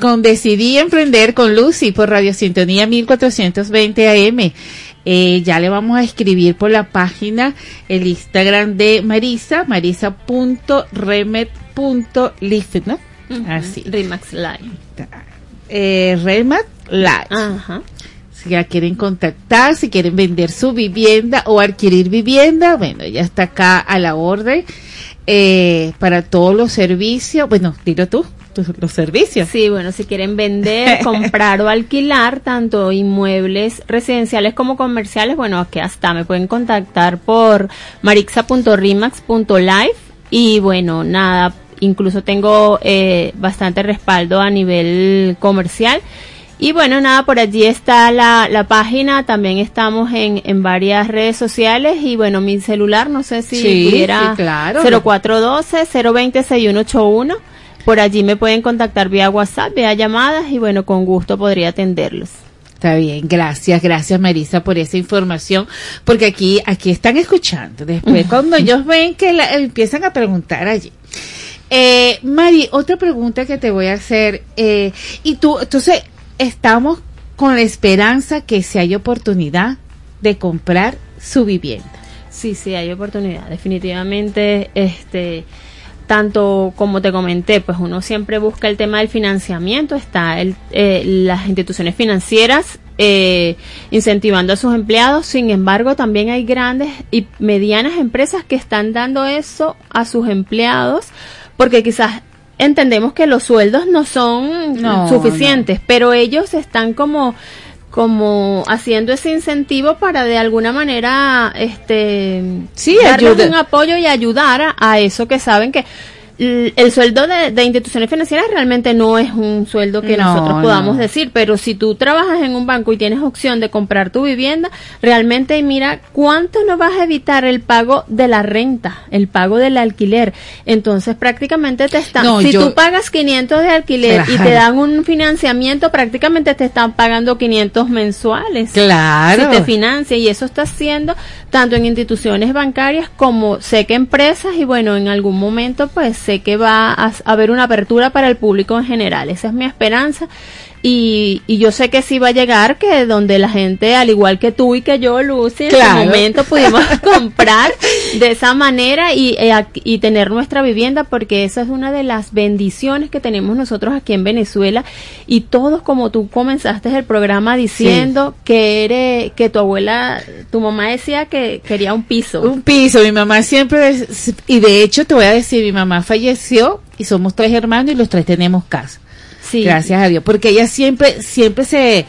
Con Decidí Emprender con Lucy por Radio Sintonía 1420 AM. Eh, ya le vamos a escribir por la página el Instagram de Marisa, marisa.remet.life, ¿no? Así. Remax Live. Eh, Remet Live. Ajá. Si la quieren contactar, si quieren vender su vivienda o adquirir vivienda, bueno, ya está acá a la orden eh, para todos los servicios. Bueno, dilo tú, tus- los servicios. Sí, bueno, si quieren vender, comprar o alquilar tanto inmuebles residenciales como comerciales, bueno, aquí hasta me pueden contactar por marixa.rimax.live y bueno, nada, incluso tengo eh, bastante respaldo a nivel comercial. Y bueno, nada, por allí está la, la página, también estamos en, en varias redes sociales y bueno, mi celular, no sé si Sí, pudiera sí, claro. 0412-020-6181. Por allí me pueden contactar vía WhatsApp, vía llamadas y bueno, con gusto podría atenderlos. Está bien, gracias, gracias Marisa por esa información, porque aquí, aquí están escuchando. Después, cuando ellos ven que la- empiezan a preguntar allí. Eh, Mari, otra pregunta que te voy a hacer. Eh, y tú, entonces, estamos con la esperanza que si hay oportunidad de comprar su vivienda. Sí, sí, hay oportunidad. Definitivamente, este, tanto como te comenté, pues uno siempre busca el tema del financiamiento, está el, eh, las instituciones financieras eh, incentivando a sus empleados, sin embargo, también hay grandes y medianas empresas que están dando eso a sus empleados, porque quizás entendemos que los sueldos no son No, suficientes, pero ellos están como como haciendo ese incentivo para de alguna manera este Sí, darles ayuda. un apoyo y ayudar a, a eso que saben que el sueldo de, de instituciones financieras realmente no es un sueldo que No, nosotros podamos no. decir, pero si tú trabajas en un banco y tienes opción de comprar tu vivienda, realmente mira cuánto no vas a evitar el pago de la renta, el pago del alquiler. Entonces prácticamente te están, No, si yo- tú pagas 500 de alquiler y te dan un financiamiento, prácticamente te están pagando 500 mensuales. Claro. Si te financia y eso está haciendo tanto en instituciones bancarias como sé que empresas y bueno, en algún momento pues sé que va a haber una apertura para el público en general. Esa es mi esperanza. Y, y yo sé que sí va a llegar, que donde la gente, al igual que tú y que yo, Lucy, en su momento pudimos comprar de esa manera y, eh, y tener nuestra vivienda, porque esa es una de las bendiciones que tenemos nosotros aquí en Venezuela. Y todos, como tú comenzaste el programa diciendo que eres, que tu abuela, tu mamá decía que quería un piso. Un piso, mi mamá siempre, es- y de hecho te voy a decir, mi mamá falleció y somos tres hermanos y los tres tenemos casa. Sí. Gracias a Dios, porque ella siempre, siempre se,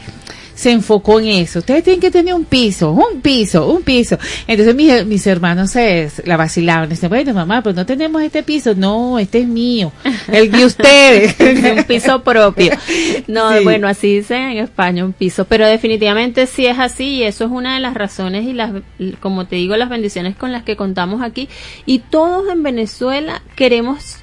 se enfocó en eso. Ustedes tienen que tener un piso, un piso, un piso. Entonces mis, mis hermanos se la vacilaban. Dicen, bueno, mamá, pues no tenemos este piso. No, este es mío. El de ustedes. un piso propio. No, Sí. bueno, así dicen en España un piso, pero definitivamente sí es así y eso es una de las razones y las, como te digo, las bendiciones con las que contamos aquí y todos en Venezuela queremos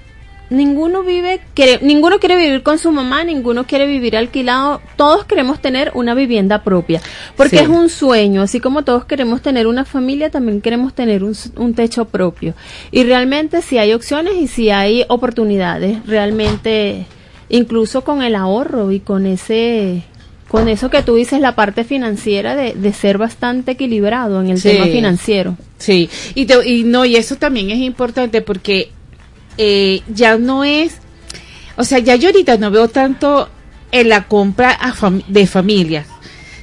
Ninguno vive, quiere, ninguno quiere vivir con su mamá, ninguno quiere vivir alquilado, todos queremos tener una vivienda propia, porque Sí. es un sueño, así como todos queremos tener una familia, también queremos tener un, un techo propio. Y realmente si hay opciones y si hay oportunidades, realmente incluso con el ahorro y con ese con eso que tú dices la parte financiera de, de ser bastante equilibrado en el Sí. tema financiero. Sí, y, te- y no, y eso también es importante porque eh, ya no es, o sea, ya yo ahorita no veo tanto en la compra a fam- de familias,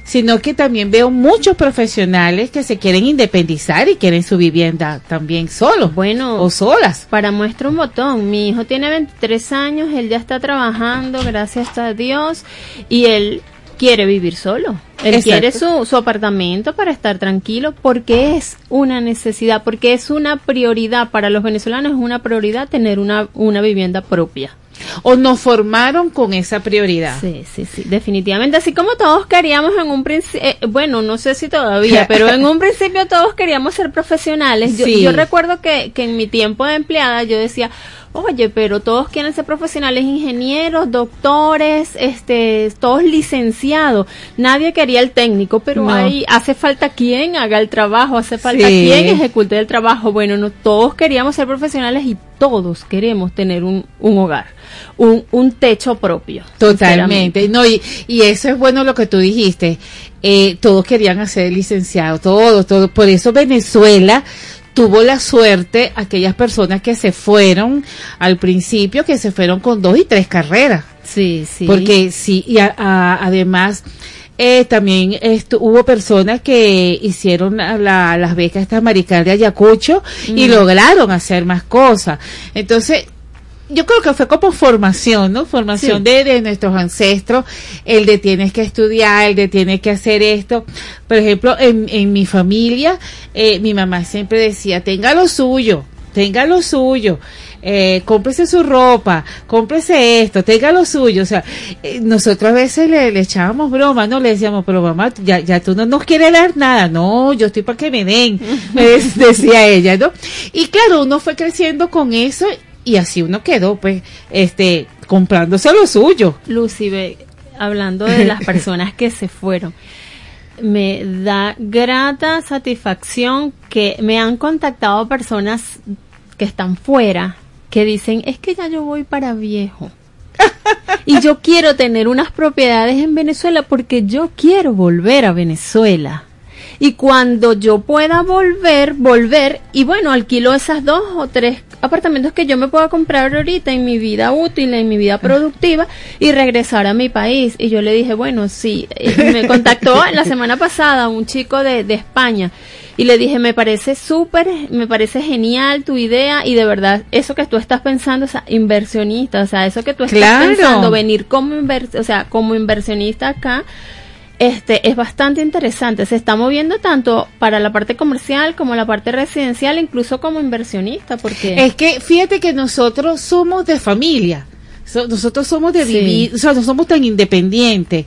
sino que también veo muchos profesionales que se quieren independizar y quieren su vivienda también solos Bueno, o solas. Para muestra un botón, mi hijo tiene 23 años, él ya está trabajando, gracias a Dios, y él quiere vivir solo. Él Exacto. quiere su, su apartamento para estar tranquilo porque es una necesidad, porque es una prioridad para los venezolanos, es una prioridad tener una, una vivienda propia. O nos formaron con esa prioridad. Sí, sí, sí, definitivamente. Así como todos queríamos en un principio, bueno, no sé si todavía, pero en un principio todos queríamos ser profesionales. Yo, Sí. yo recuerdo que, que en mi tiempo de empleada yo decía, oye, pero todos quieren ser profesionales, ingenieros, doctores, este, todos licenciados. Nadie quería el técnico, pero No. hay, hace falta quien haga el trabajo, hace falta Sí. quien ejecute el trabajo. Bueno, no todos queríamos ser profesionales y todos queremos tener un, un hogar, un, un techo propio. Totalmente. No, y, y eso es bueno lo que tú dijiste. Eh, todos querían hacer licenciado, todos, todos. Por eso Venezuela tuvo la suerte, aquellas personas que se fueron al principio, que se fueron con dos y tres carreras. Sí, sí. Porque sí, y a- a- además eh, también estu- hubo personas que hicieron la- la- las becas estas maricas de Ayacucho y lograron hacer más cosas. Entonces, yo creo que fue como formación, ¿no? Formación Sí. de, de nuestros ancestros, el de tienes que estudiar, el de tienes que hacer esto. Por ejemplo, en, en mi familia, eh, mi mamá siempre decía, tenga lo suyo, tenga lo suyo, eh, cómprese su ropa, cómprese esto, tenga lo suyo. O sea, eh, nosotros a veces le, le echábamos broma, ¿no? Le decíamos, pero mamá, ya, ya tú no nos quieres dar nada. No, yo estoy para que me den, me decía ella, ¿no? Y claro, uno fue creciendo con eso y así uno quedó, pues, este, comprándose lo suyo. Lucy, ve, hablando de las personas que se fueron, me da grata satisfacción que me han contactado personas que están fuera que dicen, es que ya yo voy para viejo. y yo quiero tener unas propiedades en Venezuela porque yo quiero volver a Venezuela. Y cuando yo pueda volver, volver, y bueno, alquilo esas dos o tres apartamentos que yo me pueda comprar ahorita en mi vida útil, en mi vida productiva, y regresar a mi país. Y yo le dije, bueno, sí, me contactó la semana pasada un chico de, de España. Y le dije, me parece súper, me parece genial tu idea y de verdad, eso que tú estás pensando, o sea, inversionista, o sea, eso que tú estás Claro. pensando, venir como o sea, como inversionista acá, este es bastante interesante. Se está moviendo tanto para la parte comercial como la parte residencial, incluso como inversionista, porque Es que fíjate que nosotros somos de familia. So- nosotros somos de Sí. vivir, o sea, no somos tan independientes.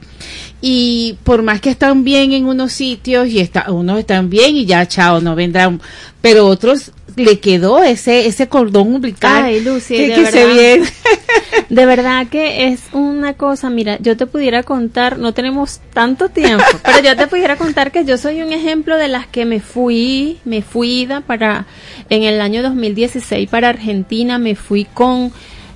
Y por más que están bien en unos sitios y está, unos están bien y ya, chao, no vendrán. Pero otros le quedó ese ese cordón umbilical Ay, Lucy, que, de que se verdad. viene. de verdad que es una cosa, mira, yo te pudiera contar, no tenemos tanto tiempo, pero yo te pudiera contar que yo soy un ejemplo de las que me fui, me fui para, en el año 2016 para Argentina, me fui con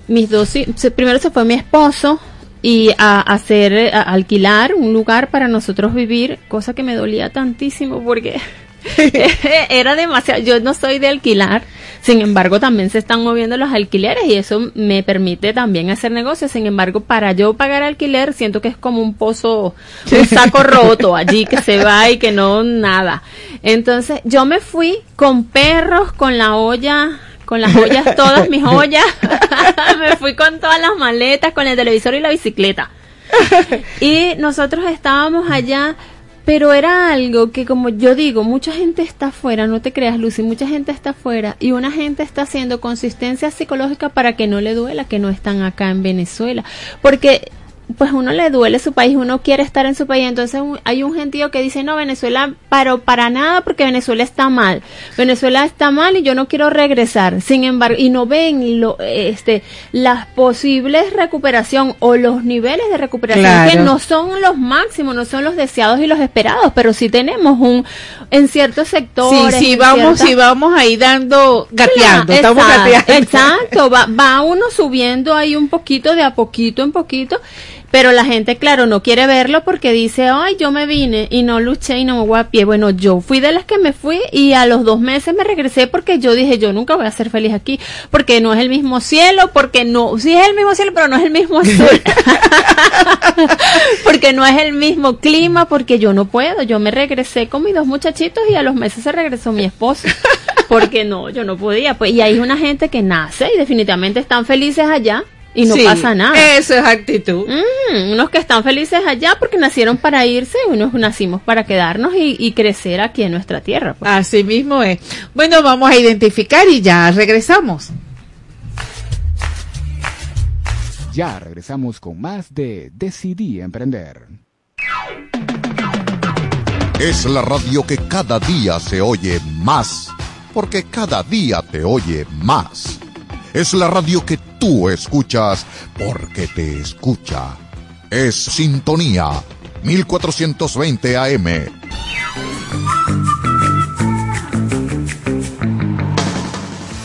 mis dos, primero se fue mi esposo y a hacer, a alquilar un lugar para nosotros vivir, cosa que me dolía tantísimo porque era demasiado, yo no soy de alquilar, sin embargo también se están moviendo los alquileres y eso me permite también hacer negocios, sin embargo para yo pagar alquiler siento que es como un pozo, un saco roto allí que se va y que no nada. Entonces yo me fui con perros, con la olla, con las ollas, todas mis ollas, me fui con todas las maletas, con el televisor y la bicicleta. Y nosotros estábamos allá, pero era algo que como yo digo, mucha gente está afuera, no te creas Lucy, mucha gente está afuera y una gente está haciendo consistencia psicológica para que no le duela que no están acá en Venezuela, porque pues uno le duele su país, uno quiere estar en su país, entonces un- hay un gentío que dice, no, Venezuela, pero para nada, porque Venezuela está mal, Venezuela está mal y yo no quiero regresar, sin embargo, y no ven lo, este, las posibles recuperación o los niveles de recuperación Claro. que no son los máximos, no son los deseados y los esperados, pero sí tenemos un, en ciertos Sí, sectores. sí, en vamos, ciertas- sí, vamos ahí dando, gateando, Claro, estamos exacto, gateando. Exacto, va, va uno subiendo ahí un poquito, de a poquito en poquito, pero la gente, claro, no quiere verlo porque dice, ay, yo me vine y no luché y no me voy a pie. Bueno, yo fui de las que me fui y a los dos meses me regresé porque yo dije, yo nunca voy a ser feliz aquí, porque no es el mismo cielo, porque no, sí es el mismo cielo, pero no es el mismo azul. porque no es el mismo clima, porque yo no puedo. Yo me regresé con mis dos muchachitos y a los meses se regresó mi esposo. Porque no, yo no podía. Pues, y hay una gente que nace y definitivamente están felices allá y no Sí, pasa nada. Eso es actitud. Mm, unos que están felices allá porque nacieron para irse unos nacimos para quedarnos y, y crecer aquí en nuestra tierra. pues. Así mismo es. Bueno, vamos a identificar y ya regresamos. Ya regresamos con más de Decidí Emprender. Es la radio que cada día se oye más, porque cada día te oye más. Es la radio que tú escuchas porque te escucha. Es Sintonía 1420 AM.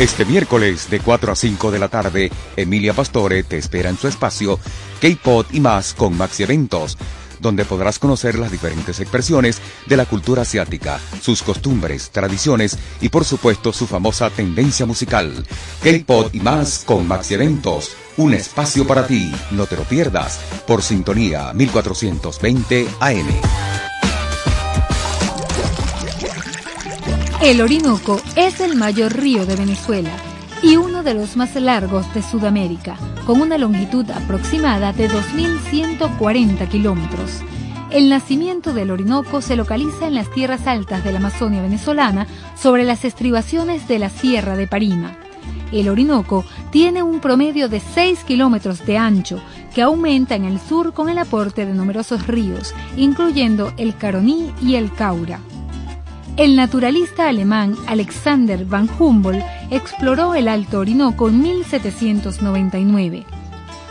Este miércoles de 4 a 5 de la tarde, Emilia Pastore te espera en su espacio K-Pod y más con Maxi Eventos, donde podrás conocer las diferentes expresiones de la cultura asiática, sus costumbres, tradiciones y por supuesto su famosa tendencia musical. K-Pod y más con Maxi Eventos, un espacio para ti, no te lo pierdas, por sintonía 1420 AM. El Orinoco es el mayor río de Venezuela y uno de los más largos de Sudamérica, con una longitud aproximada de 2.140 kilómetros. El nacimiento del Orinoco se localiza en las tierras altas de la Amazonia venezolana, sobre las estribaciones de la Sierra de Parima. El Orinoco tiene un promedio de 6 kilómetros de ancho, que aumenta en el sur con el aporte de numerosos ríos, incluyendo el Caroní y el Caura. El naturalista alemán Alexander van Humboldt exploró el Alto Orinoco en 1799.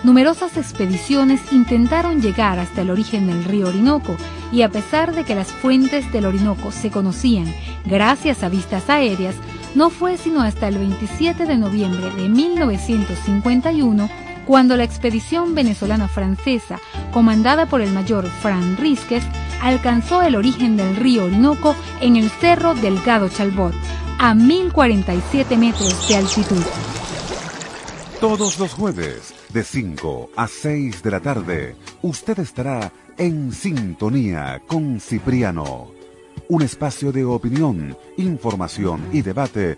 Numerosas expediciones intentaron llegar hasta el origen del río Orinoco y a pesar de que las fuentes del Orinoco se conocían gracias a vistas aéreas, no fue sino hasta el 27 de noviembre de 1951 cuando la expedición venezolana francesa, comandada por el mayor Fran Rizquez, alcanzó el origen del río Orinoco en el Cerro Delgado Chalbot, a 1047 metros de altitud. Todos los jueves, de 5 a 6 de la tarde, usted estará en sintonía con Cipriano. Un espacio de opinión, información y debate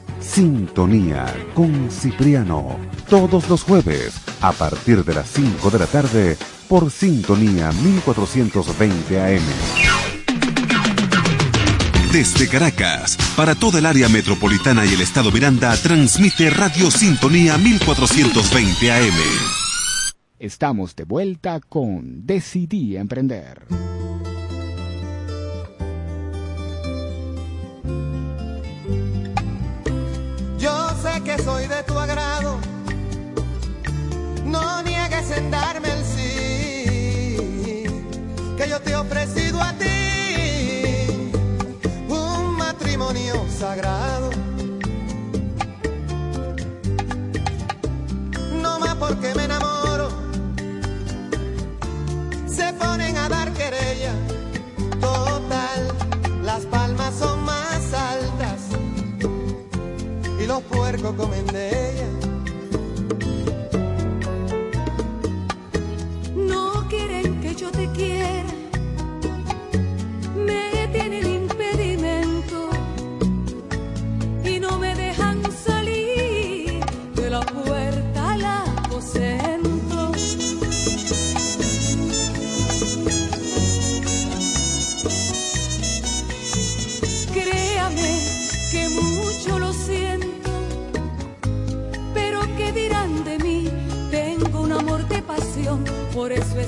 Sintonía con Cipriano, todos los jueves a partir de las 5 de la tarde por Sintonía 1420 AM. Desde Caracas, para toda el área metropolitana y el estado Miranda, transmite Radio Sintonía 1420 AM. Estamos de vuelta con Decidí Emprender. Que soy de tu agrado, no niegues en darme el que yo te he ofrecido a ti un matrimonio sagrado. No más porque me los puercos comen de ella.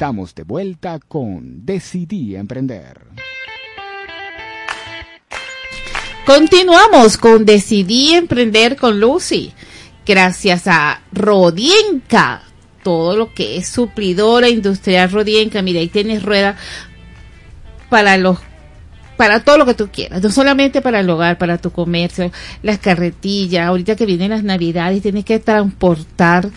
Estamos de vuelta con Decidí Emprender. Continuamos con Decidí Emprender con Lucy. Gracias a Rodienca, todo lo que es suplidora industrial Rodienca. Mira, ahí tienes rueda para los para todo lo que tú quieras, no solamente para el hogar, para tu comercio, las carretillas, ahorita que vienen las navidades tienes que transportar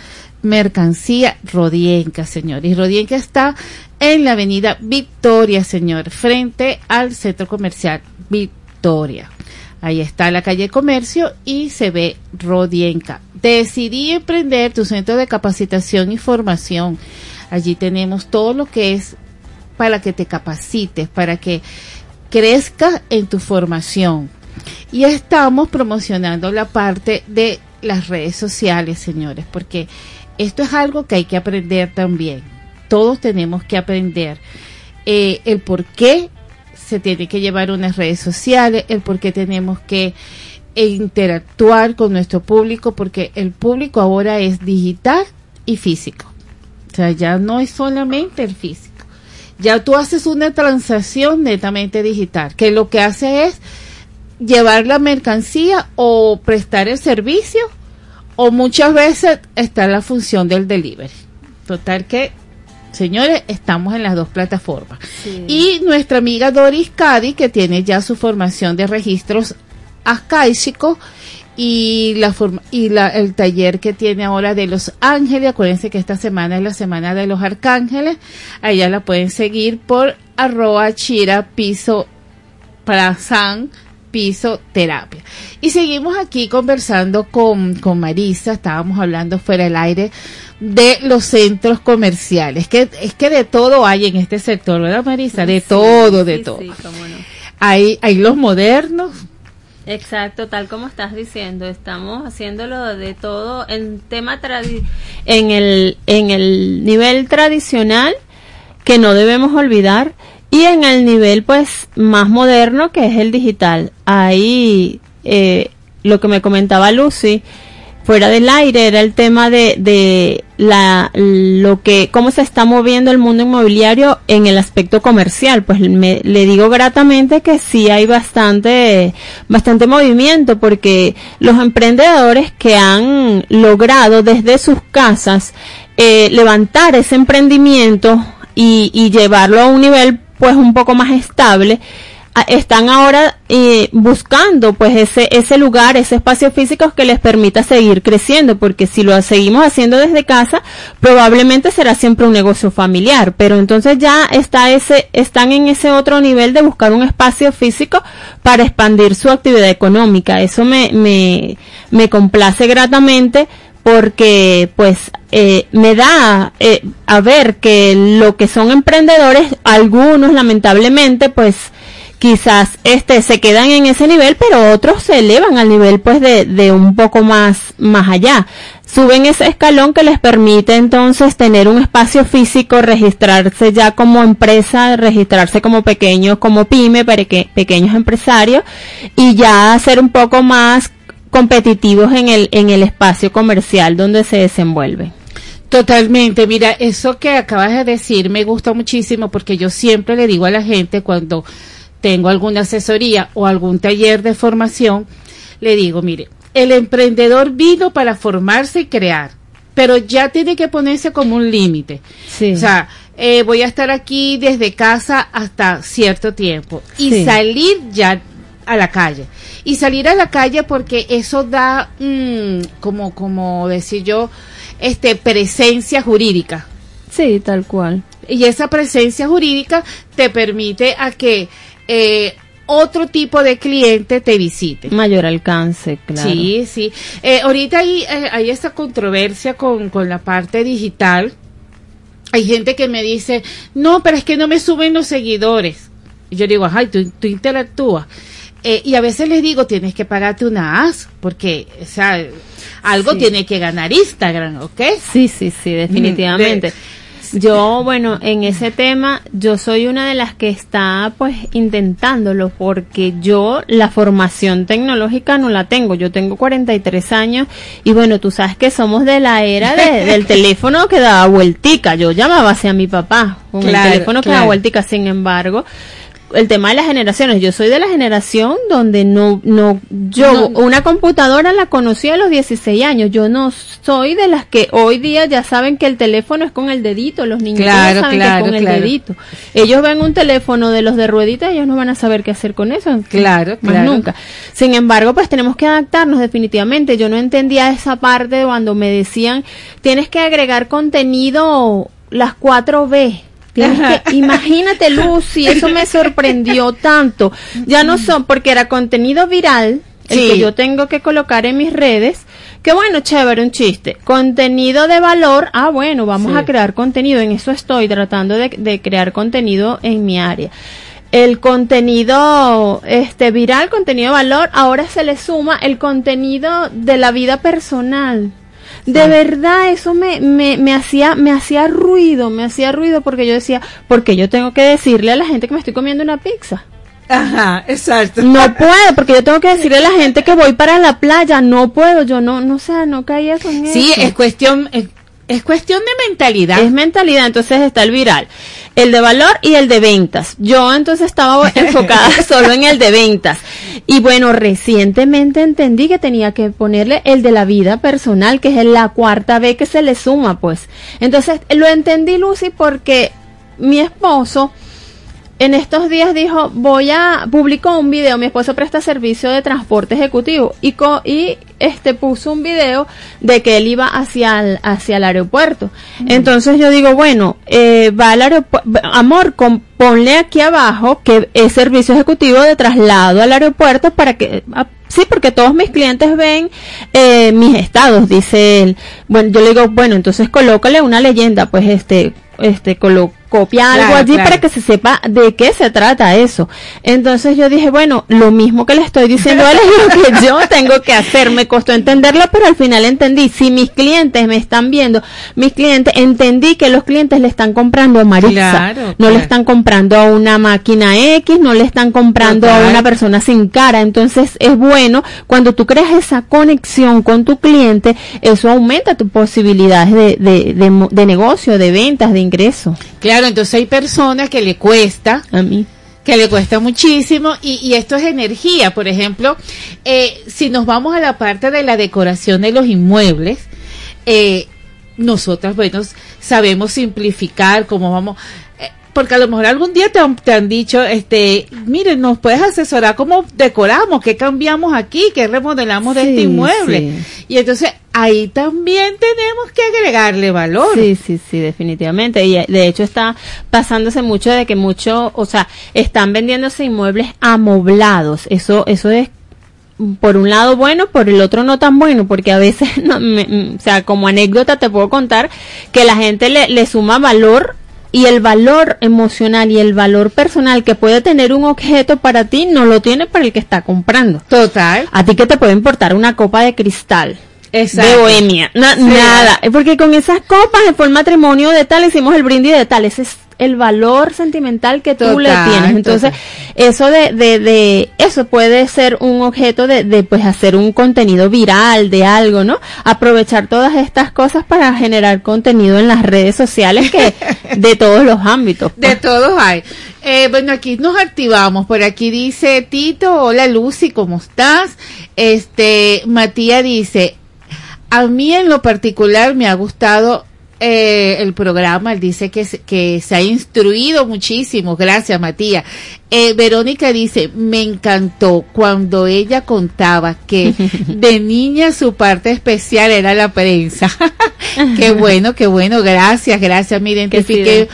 mercancía Rodienca, señor. Y Rodienca está en la avenida Victoria, señor, frente al centro comercial Victoria. Ahí está la calle Comercio y se ve Rodienca. Decidí emprender tu centro de capacitación y formación. Allí tenemos todo lo que es para que te capacites, para que crezcas en tu formación. Y estamos promocionando la parte de las redes sociales, señores, porque esto es algo que hay que aprender también. Todos tenemos que aprender eh, el por qué se tiene que llevar unas redes sociales, el por qué tenemos que interactuar con nuestro público, porque el público ahora es digital y físico. O sea, ya no es solamente el físico. Ya tú haces una transacción netamente digital, que lo que hace es llevar la mercancía o prestar el servicio, o muchas veces está la función del delivery. Total que Señores, estamos en las dos plataformas. Y nuestra amiga Doris Cadi, que tiene ya su formación de registros ascáicos y la forma, y la, el taller que tiene ahora de los ángeles, acuérdense que esta semana es la semana de los arcángeles, allá la pueden seguir por arroba chira piso san piso terapia. Y seguimos aquí conversando con, con Marisa, estábamos hablando fuera del aire de los centros comerciales, que es que de todo hay en este sector, ¿verdad Marisa? De todo, de todo. Hay, hay los modernos. Exacto, tal como estás diciendo, estamos haciéndolo de todo en tema en el en el nivel tradicional que no debemos olvidar y en el nivel pues más moderno que es el digital. Ahí eh, lo que me comentaba Lucy, fuera del aire era el tema de, de la, lo que, cómo se está moviendo el mundo inmobiliario en el aspecto comercial. Pues me, le digo gratamente que sí hay bastante, bastante movimiento porque los emprendedores que han logrado desde sus casas eh, levantar ese emprendimiento y, y llevarlo a un nivel pues un poco más estable, están ahora eh, buscando pues ese ese lugar, ese espacio físico que les permita seguir creciendo, porque si lo seguimos haciendo desde casa, probablemente será siempre un negocio familiar, pero entonces ya está ese están en ese otro nivel de buscar un espacio físico para expandir su actividad económica. Eso me me me complace gratamente porque pues eh, me da eh, a ver que lo que son emprendedores, algunos lamentablemente pues quizás este se quedan en ese nivel, pero otros se elevan al nivel pues de, de un poco más, más allá. Suben ese escalón que les permite entonces tener un espacio físico, registrarse ya como empresa, registrarse como pequeños, como pyme, pequeños empresarios y ya ser un poco más competitivos en el, en el espacio comercial donde se desenvuelve. Totalmente, mira, eso que acabas de decir me gusta muchísimo porque yo siempre le digo a la gente cuando tengo alguna asesoría o algún taller de formación, le digo, mire, el emprendedor vino para formarse y crear, pero ya tiene que ponerse como un límite. O sea, eh, voy a estar aquí desde casa hasta cierto tiempo y salir ya a la calle. Y salir a la calle porque eso da, mm, como, como decir yo, este, presencia jurídica. Sí, tal cual. Y esa presencia jurídica te permite a que eh, otro tipo de cliente te visite. Mayor alcance, claro. Sí, sí. Eh, ahorita hay, eh, hay esta controversia con, con la parte digital. Hay gente que me dice, no, pero es que no me suben los seguidores. Y yo digo, ay, tú, tú interactúas. Y a veces les digo, tienes que pagarte una as, porque, o sea, algo tiene que ganar Instagram, ¿ok? Sí, sí, sí, definitivamente. Yo, bueno, en ese tema, yo soy una de las que está pues intentándolo porque yo la formación tecnológica no la tengo. Yo tengo 43 años y bueno, tú sabes que somos de la era de- del teléfono que daba vueltica. Yo llamaba hacia mi papá con Claro, el teléfono que daba vueltica. Sin embargo, el tema de las generaciones. Yo soy de la generación donde no, no, yo No. una computadora la conocí a los 16 años. Yo no soy de las que hoy día ya saben que el teléfono es con el dedito. Los niños Claro, saben claro, que es con el dedito. Ellos ven un teléfono de los de rueditas, ellos no van a saber qué hacer con eso. Claro, Más claro. nunca. Sin embargo, pues tenemos que adaptarnos definitivamente. Yo no entendía esa parte cuando me decían, tienes que agregar contenido las 4B. Que, imagínate Lucy, eso me sorprendió tanto. Ya no son, porque era contenido viral, el Sí. que yo tengo que colocar en mis redes, que bueno, chévere, un chiste. Contenido de valor, ah bueno, vamos Sí. a crear contenido, en eso estoy tratando de, de crear contenido en mi área. El contenido este viral, contenido de valor, ahora se le suma el contenido de la vida personal. De verdad, eso me, me, me hacía, me hacía ruido, me hacía ruido porque yo decía, porque yo tengo que decirle a la gente que me estoy comiendo una pizza. Ajá, exacto. No puedo, porque yo tengo que decirle a la gente que voy para la playa, no puedo, yo no, no sé, no caía con eso. Sí, es cuestión, es, es cuestión de mentalidad. Es mentalidad, entonces está el viral, el de valor y el de ventas. Yo entonces estaba enfocada solo en el de ventas. Y bueno, recientemente entendí que tenía que ponerle el de la vida personal, que es la cuarta vez que se le suma, pues. Entonces lo entendí, Lucy, porque mi esposo en estos días dijo, voy a, publicó un video, mi esposo presta servicio de transporte ejecutivo y, co- y este puso un video de que él iba hacia el, hacia el aeropuerto. Entonces yo digo, bueno, eh, va al aeropuerto, amor, con- ponle aquí abajo que es servicio ejecutivo de traslado al aeropuerto para que, ah, sí, porque todos mis clientes ven eh, mis estados, dice él. Bueno, yo le digo, bueno, entonces colócale una leyenda, pues este, este, copia algo allí claro. para que se sepa de qué se trata eso. Entonces yo dije, bueno, lo mismo que le estoy diciendo a él es lo que yo tengo que hacer. Me costó entenderlo, pero al final entendí. Si mis clientes me están viendo, mis clientes, entendí que los clientes le están comprando a. Claro, no le están comprando a una máquina X, no le están comprando a una persona sin cara. Entonces es bueno cuando tú creas esa conexión con tu cliente, eso aumenta tus posibilidades de, de, de, de negocio, de ventas, de ingreso. Claro, entonces hay personas que le cuesta, A mí. que le cuesta muchísimo y, y esto es energía. Por ejemplo, eh, si nos vamos a la parte de la decoración de los inmuebles, eh, nosotras, bueno, sabemos simplificar cómo vamos. Porque a lo mejor algún día te han, te han dicho, este, miren, nos puedes asesorar cómo decoramos, qué cambiamos aquí, qué remodelamos de este inmueble. sí. Y entonces ahí también tenemos que agregarle valor. Sí, sí, sí, definitivamente. Y eh, de hecho está pasándose mucho de que mucho, o sea, están vendiéndose inmuebles amoblados. Eso, eso es mm, por un lado bueno, por el otro no tan bueno, porque a veces, no, me- mm, o sea, como anécdota te puedo contar que la gente le, le suma valor y el valor emocional y el valor personal que puede tener un objeto para ti no lo tiene para el que está comprando. Total. A ti que te puede importar una copa de cristal. Exacto. De bohemia. Na- Sí. Nada. Porque con esas copas fue el matrimonio de tal, hicimos el brindis de tal. Ese es el valor sentimental que tú le tienes. Entonces, eso de, de, de, eso puede ser un objeto de, de, pues, hacer un contenido viral de algo, ¿no? Aprovechar todas estas cosas para generar contenido en las redes sociales que, de todos los ámbitos. pues. De todos hay. Eh, bueno, aquí nos activamos. Por aquí dice Tito, hola Lucy, ¿cómo estás? Este, Matías dice, a mí en lo particular me ha gustado eh, el programa. Él dice que, se- que se ha instruido muchísimo. Gracias, Matías. Eh, Verónica dice, me encantó cuando ella contaba que de niña su parte especial era la prensa. qué bueno, qué bueno. Gracias, gracias. Me identifiqué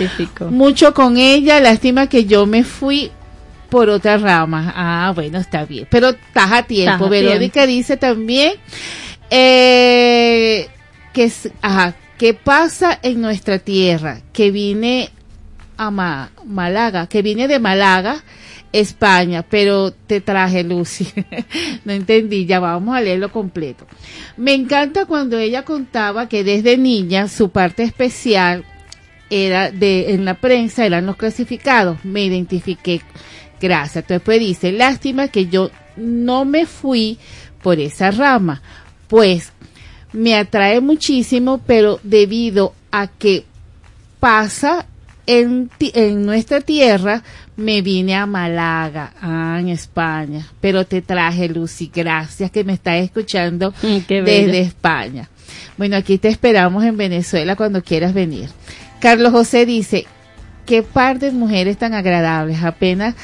mucho con ella. Lástima que yo me fui por otra rama. Ah, bueno, está bien. Pero estás a tiempo. Estás a Verónica dice también eh, que, es- ajá, ¿qué pasa en nuestra tierra? Que vine a Ma- Málaga, que vine de Málaga, España, pero te traje Lucy. no entendí, ya vamos a leerlo completo. Me encanta cuando ella contaba que desde niña su parte especial era de en la prensa eran los clasificados. Me identifiqué. Gracias. Entonces pues dice, lástima que yo no me fui por esa rama. Pues me atrae muchísimo, pero debido a que pasa en, en nuestra tierra, me vine a Málaga, ah, en España. Pero te traje, Lucy, gracias que me estás escuchando Mm, desde. España. Bueno, aquí te esperamos en Venezuela cuando quieras venir. Carlos José dice, qué par de mujeres tan agradables, apenas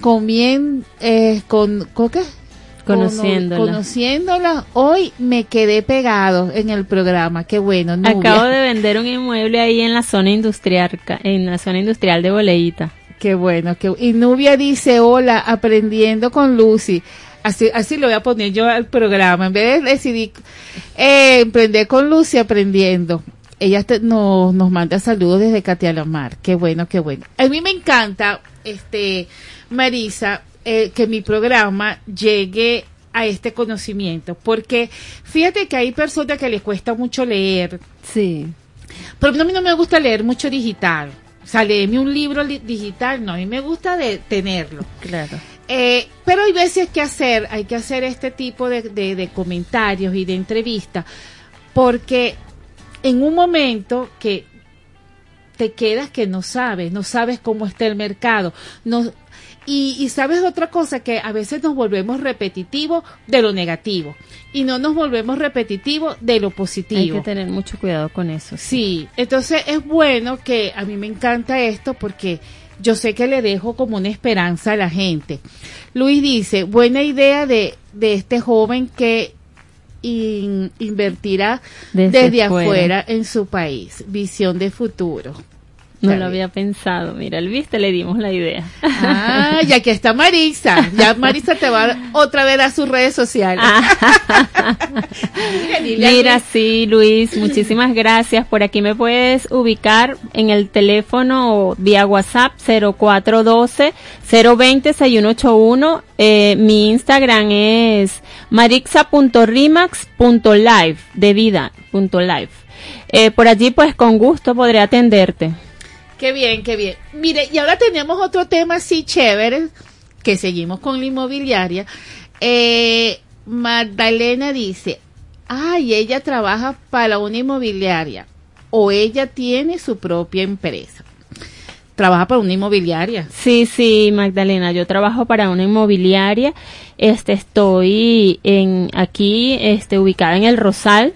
comien, eh, con, ¿con qué? Conociéndola. Cono- conociéndola. Hoy me quedé pegado en el programa, qué bueno. Nubia. Acabo de vender un inmueble ahí en la zona industrial, en la zona industrial de Boleíta. Qué bueno. Qué... Y Nubia dice, hola, aprendiendo con Lucy. Así, así lo voy a poner yo al programa. En vez de decidir eh, emprender con Lucy, aprendiendo. Ella te- nos, nos manda saludos desde Catialamar. Qué bueno, qué bueno. A mí me encanta, este, Marisa, eh, que mi programa llegue a este conocimiento. Porque fíjate que hay personas que les cuesta mucho leer. Sí. Pero a mí no me gusta leer mucho digital. O sea, leerme un libro li- digital, no, a mí me gusta de tenerlo. Claro. Eh, pero hay veces que hacer, hay que hacer este tipo de, de- de comentarios y de entrevistas, porque en un momento que te quedas que no sabes, no sabes cómo está el mercado, no, y, y sabes otra cosa, que a veces nos volvemos repetitivos de lo negativo y no nos volvemos repetitivos de lo positivo. Hay que tener mucho cuidado con eso. Sí, entonces es bueno que a mí me encanta esto porque yo sé que le dejo como una esperanza a la gente. Luis dice, buena idea de, de este joven que in- invertirá Desde desde, fuera. afuera en su país. Visión de futuro. No Está lo bien. había pensado. Mira, el viste, le dimos la idea. Ah, y aquí está Marisa. Ya Marisa te va otra vez a sus redes sociales. Mira, dile a Mira, sí, Luis, muchísimas gracias. Por aquí me puedes ubicar en el teléfono o vía WhatsApp 0412-020-6181. Eh, mi Instagram es marixa.rimax.live, de vida, punto live. Eh, por allí, pues, con gusto podré atenderte. Qué bien, qué bien. Mire, y ahora tenemos otro tema así chévere, que seguimos con la inmobiliaria. Eh, Magdalena dice, ay, ella trabaja para una inmobiliaria o ella tiene su propia empresa. Trabaja para una inmobiliaria. Sí, sí, Magdalena, yo trabajo para una inmobiliaria. Este, estoy en aquí, este, ubicada en el Rosal.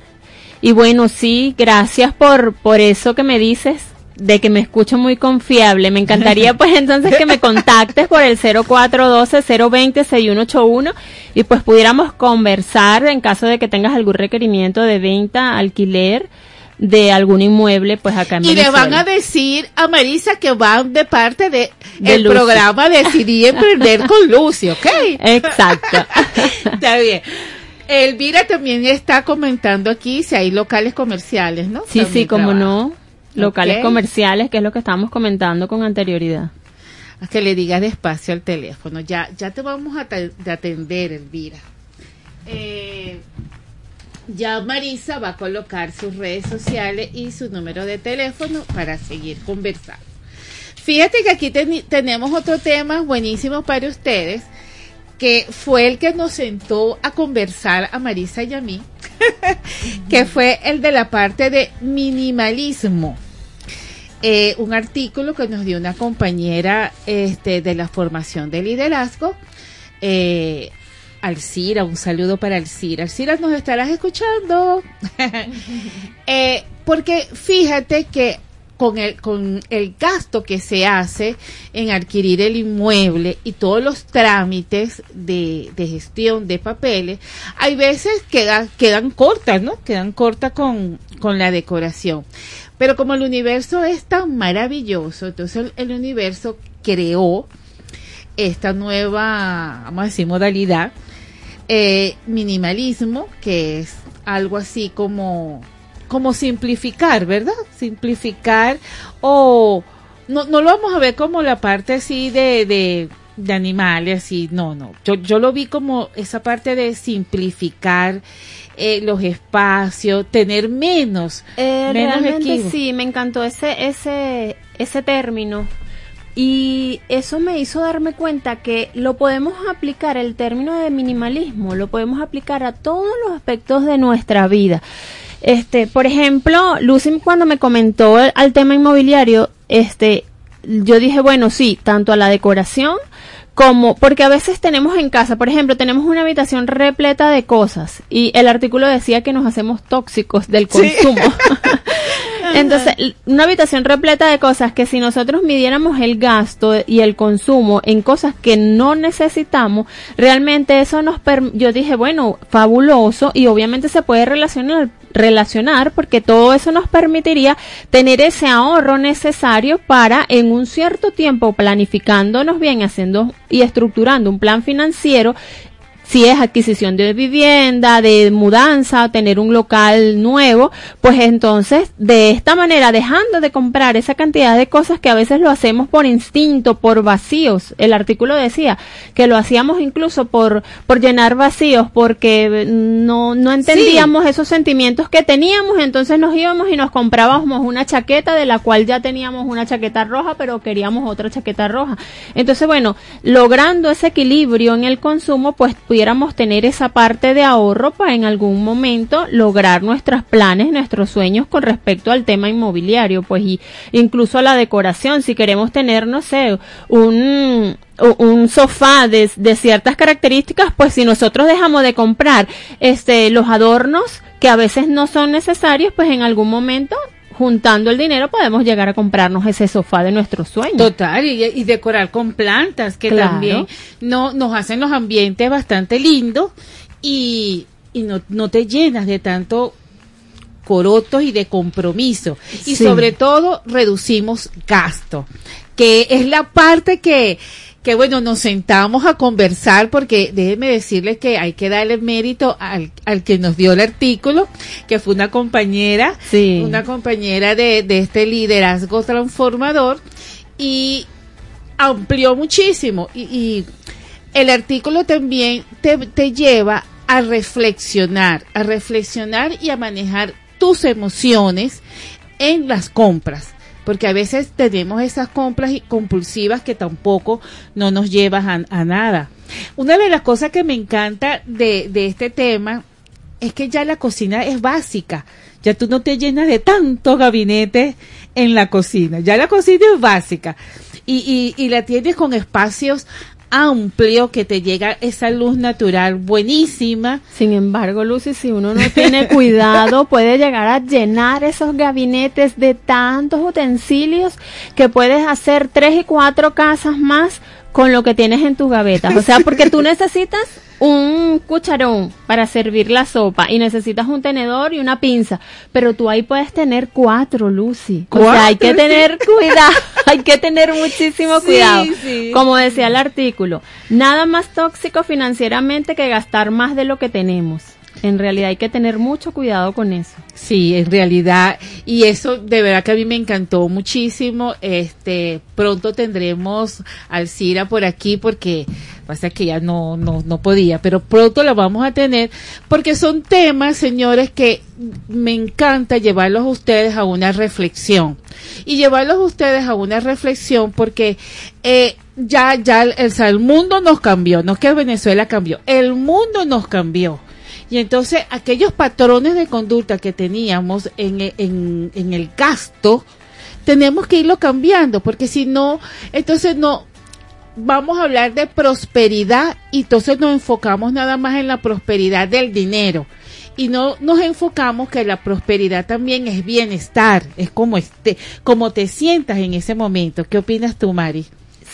Y bueno, sí, gracias por, por eso que me dices, de que me escucho muy confiable. Me encantaría pues entonces que me contactes por el 0412-020-6181 y pues pudiéramos conversar en caso de que tengas algún requerimiento de venta, alquiler de algún inmueble pues acá en Y le van a decir a Marisa que van de parte de, De el programa Decidí Emprender con Lucy, ¿ok? Exacto. Está bien. Elvira también está comentando aquí si hay locales comerciales, ¿no? Sí, sí, como no. Locales comerciales, que es lo que estábamos comentando con anterioridad. A que le digas despacio al teléfono. Ya, ya te vamos a de atender, Elvira. Eh, ya Marisa va a colocar sus redes sociales y su número de teléfono para seguir conversando. Fíjate que aquí tenemos otro tema buenísimo para ustedes, que fue el que nos sentó a conversar a Marisa y a mí, que fue el de la parte de minimalismo. Eh, un artículo que nos dio una compañera este, de la formación de liderazgo, eh, Alcira, un saludo para Alcira. Alcira, nos estarás escuchando. Eh, porque fíjate que con el, con el gasto que se hace en adquirir el inmueble y todos los trámites de, de gestión de papeles, hay veces quedan, quedan cortas, ¿no? Quedan cortas con, con la decoración. Pero como el universo es tan maravilloso, entonces el, el universo creó esta nueva, vamos a decir, modalidad, eh, minimalismo, que es algo así como, como simplificar, ¿verdad? Simplificar o no, no lo vamos a ver como la parte así de, de, de animales y no, no. Yo, yo lo vi como esa parte de simplificar eh, los espacios, tener menos, Eh, menos realmente sí, me encantó ese, ese, ese término. Y eso me hizo darme cuenta que lo podemos aplicar, el término de minimalismo, lo podemos aplicar a todos los aspectos de nuestra vida. Este, por ejemplo, Lucy cuando me comentó el- al tema inmobiliario, este, yo dije, bueno, sí, tanto a la decoración como, porque a veces tenemos en casa, por ejemplo, tenemos una habitación repleta de cosas y el artículo decía que nos hacemos tóxicos del Sí. Entonces, una habitación repleta de cosas que si nosotros midiéramos el gasto y el consumo en cosas que no necesitamos, realmente eso nos yo dije, bueno, fabuloso y obviamente se puede relacionar relacionar porque todo eso nos permitiría tener ese ahorro necesario para en un cierto tiempo planificándonos bien, haciendo y estructurando un plan financiero si es adquisición de vivienda, de mudanza, tener un local nuevo, pues entonces de esta manera, dejando de comprar esa cantidad de cosas que a veces lo hacemos por instinto, por vacíos. El artículo decía que lo hacíamos incluso por, por llenar vacíos, porque no, no entendíamos esos sentimientos que teníamos, entonces nos íbamos y nos comprábamos una chaqueta de la cual ya teníamos una chaqueta roja, pero queríamos otra chaqueta roja. Entonces, bueno, logrando ese equilibrio en el consumo, pues pudiéramos tener esa parte de ahorro para en algún momento lograr nuestros planes, nuestros sueños con respecto al tema inmobiliario, pues y incluso a la decoración, si queremos tener, no sé, un un sofá de, de ciertas características, pues si nosotros dejamos de comprar este los adornos que a veces no son necesarios, pues en algún momento juntando el dinero podemos llegar a comprarnos ese sofá de nuestros sueños. Total, y, y decorar con plantas que Claro. también no, nos hacen los ambientes bastante lindos y, y no, no te llenas de tanto corotos y de compromiso. Y Sí. sobre todo reducimos gasto, que es la parte que, que bueno, nos sentamos a conversar porque déjeme decirles que hay que darle mérito al, al que nos dio el artículo, que fue una compañera, Sí. una compañera de, de este liderazgo transformador y amplió muchísimo y, y el artículo también te, te lleva a reflexionar, a reflexionar y a manejar tus emociones en las compras, porque a veces tenemos esas compras compulsivas que tampoco no nos llevan a, a nada. Una de las cosas que me encanta de, de este tema es que ya la cocina es básica. Ya tú no te llenas de tantos gabinetes en la cocina. Ya la cocina es básica. Y, y, y la tienes con espacios amplios que te llega esa luz natural buenísima. Sin embargo, Lucy, si uno no tiene cuidado, puede llegar a llenar esos gabinetes de tantos utensilios que puedes hacer tres y cuatro casas más con lo que tienes en tus gavetas. O sea, porque tú necesitas un cucharón para servir la sopa y necesitas un tenedor y una pinza, pero tú ahí puedes tener cuatro, Lucy. O sea, hay que Cuatro, tener cuidado, hay que tener muchísimo Sí, cuidado. sí. Como decía el artículo, nada más tóxico financieramente que gastar más de lo que tenemos. En realidad hay que tener mucho cuidado con eso. Sí, en realidad, y eso de verdad que a mí me encantó muchísimo. Este, pronto tendremos al Cira por aquí porque pasa que ya no, no, no podía, pero pronto lo vamos a tener porque son temas, señores, que me encanta llevarlos a ustedes a una reflexión y llevarlos a ustedes a una reflexión porque eh, ya, ya el, el mundo nos cambió, no es que Venezuela cambió, el mundo nos cambió. Y entonces aquellos patrones de conducta que teníamos en, en, en el gasto, tenemos que irlo cambiando, porque si no, entonces no, vamos a hablar de prosperidad y entonces nos enfocamos nada más en la prosperidad del dinero y no nos enfocamos que la prosperidad también es bienestar, es como este, como te sientas en ese momento. ¿Qué opinas tú, Mari?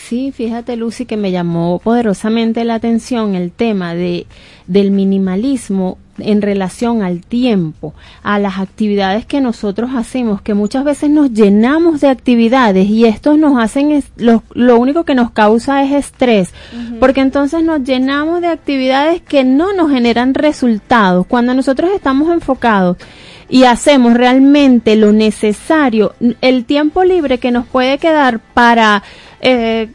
Sí, fíjate Lucy que me llamó poderosamente la atención el tema de del minimalismo en relación al tiempo, a las actividades que nosotros hacemos, que muchas veces nos llenamos de actividades y estos nos hacen, es, lo, lo único que nos causa es estrés, uh -huh. porque entonces nos llenamos de actividades que no nos generan resultados. Cuando nosotros estamos enfocados y hacemos realmente lo necesario, el tiempo libre que nos puede quedar para eh,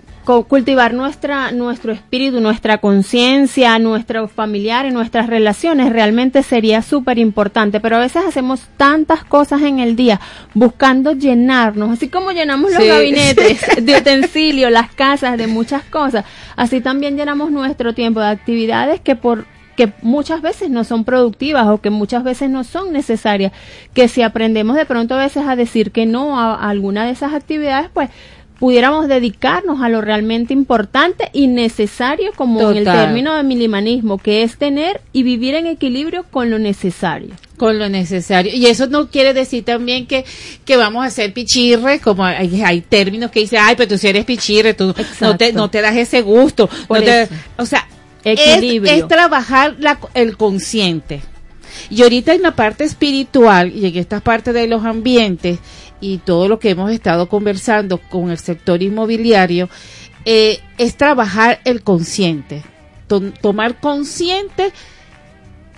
cultivar nuestra, nuestro espíritu, nuestra conciencia, nuestros familiares, nuestras relaciones, realmente sería súper importante. Pero a veces hacemos tantas cosas en el día buscando llenarnos, así como llenamos los gabinetes de utensilios, las casas, de muchas cosas, así también llenamos nuestro tiempo de actividades que por que muchas veces no son productivas o que muchas veces no son necesarias, que si aprendemos de pronto a veces a decir que no a, alguna de esas actividades, pues pudiéramos dedicarnos a lo realmente importante y necesario como en el término de milimanismo, que es tener y vivir en equilibrio con lo necesario. Con lo necesario. Y eso no quiere decir también que, que vamos a ser pichirre, como hay, hay términos que dicen, ay, pero tú si eres pichirre, tú no te, no te das ese gusto. o sea, es, trabajar el consciente. Y ahorita en la parte espiritual y en esta parte de los ambientes y todo lo que hemos estado conversando con el sector inmobiliario, eh, es trabajar el consciente, tomar consciente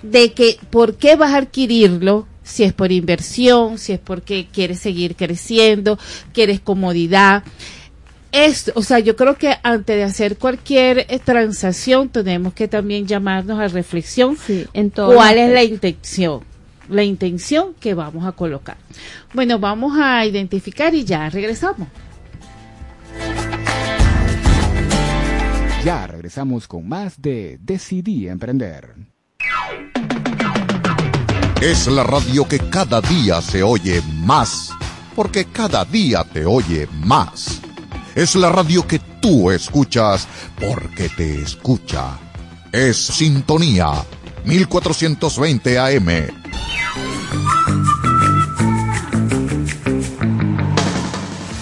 de que por qué vas a adquirirlo, si es por inversión, si es porque quieres seguir creciendo, quieres comodidad esto, o sea, yo creo que antes de hacer cualquier eh, transacción tenemos que también llamarnos a reflexión en cuál es la intención, la intención que vamos a colocar. Bueno, vamos a identificar y ya regresamos. Ya regresamos con más de Decidí Emprender. Es la radio que cada día se oye más, porque cada día te oye más es la radio que tú escuchas porque te escucha. Es Sintonía 1420 AM.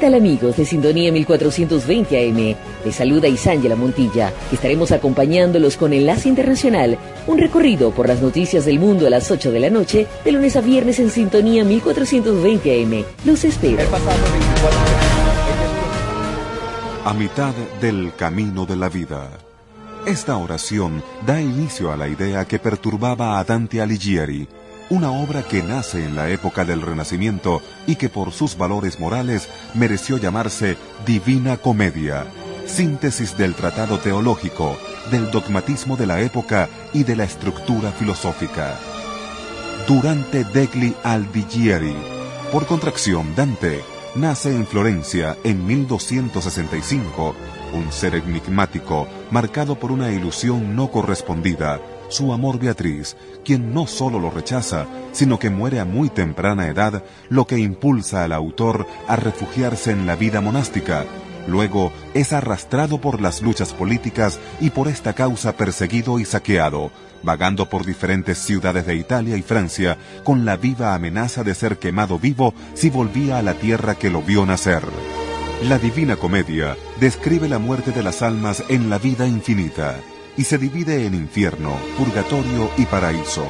Tal amigos de Sintonía 1420 AM? Les saluda Isángela Montilla, estaremos acompañándolos con Enlace Internacional, un recorrido por las noticias del mundo a las 8 de la noche, de lunes a viernes en Sintonía 1420 AM. Los espero. A mitad del camino de la vida. Esta oración da inicio a la idea que perturbaba a Dante Alighieri, una obra que nace en la época del Renacimiento y que por sus valores morales mereció llamarse Divina Comedia, síntesis del tratado teológico, del dogmatismo de la época y de la estructura filosófica. Durante degli Aldighieri, por contracción Dante, nace en Florencia en 1265, un ser enigmático marcado por una ilusión no correspondida su amor Beatriz, quien no solo lo rechaza, sino que muere a muy temprana edad, lo que impulsa al autor a refugiarse en la vida monástica. Luego es arrastrado por las luchas políticas y por esta causa perseguido y saqueado, vagando por diferentes ciudades de Italia y Francia con la viva amenaza de ser quemado vivo si volvía a la tierra que lo vio nacer. La Divina Comedia describe la muerte de las almas en la vida infinita y se divide en infierno, purgatorio y paraíso.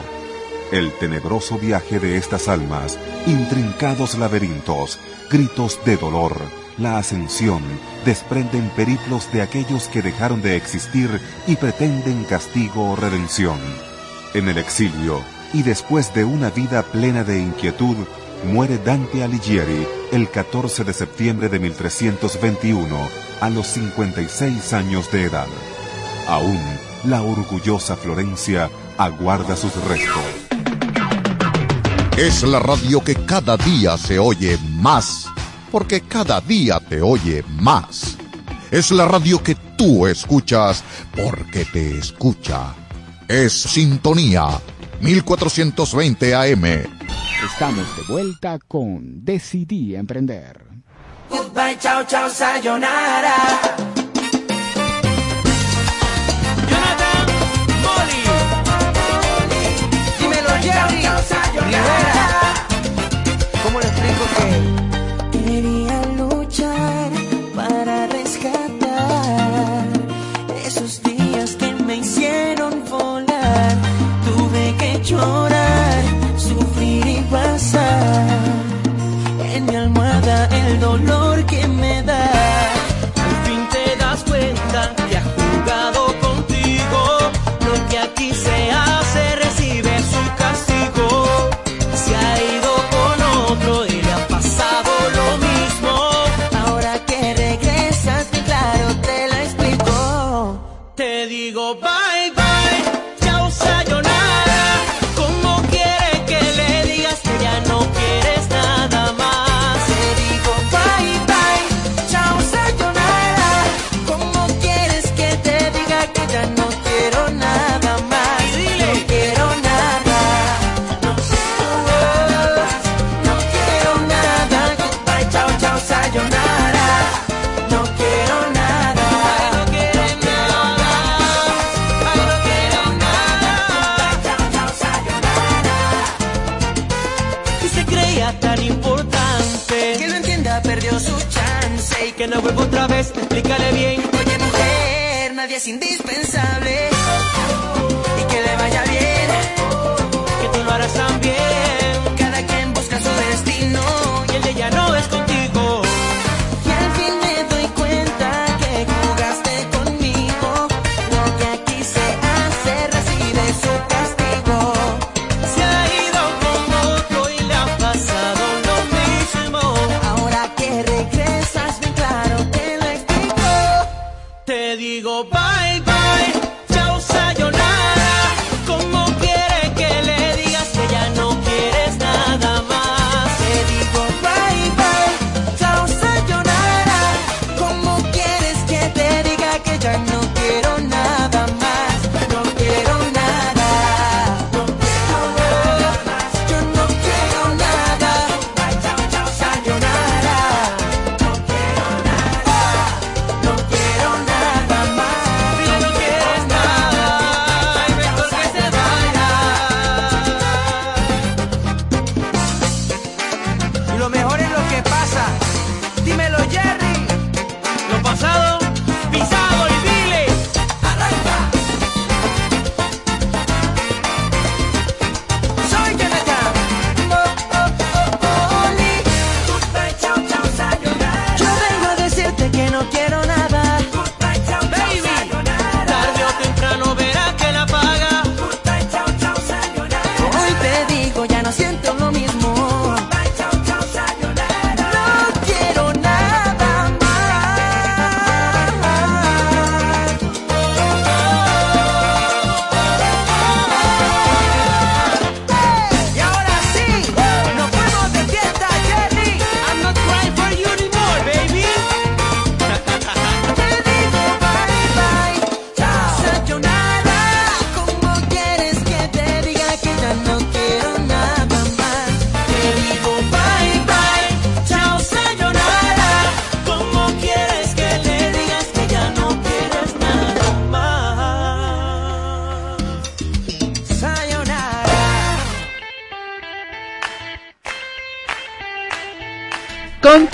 El tenebroso viaje de estas almas, intrincados laberintos, gritos de dolor, la ascensión, desprenden periplos de aquellos que dejaron de existir y pretenden castigo o redención. En el exilio, y después de una vida plena de inquietud, muere Dante Alighieri el 14 de septiembre de 1321, a los 56 años de edad. Aún la orgullosa Florencia aguarda sus restos. Es la radio que cada día se oye más, porque cada día te oye más. Es la radio que tú escuchas, porque te escucha. Es Sintonía 1420 AM. Estamos de vuelta con Decidí Emprender. Goodbye, chao, chao, sayonara. Rivera. ¿Cómo le explico que? otra vez, explícale bien. Oye, mujer, nadie es indispensable. Y que le vaya bien, que tú lo harás también. Cada quien busca su destino y el de ella no es contigo.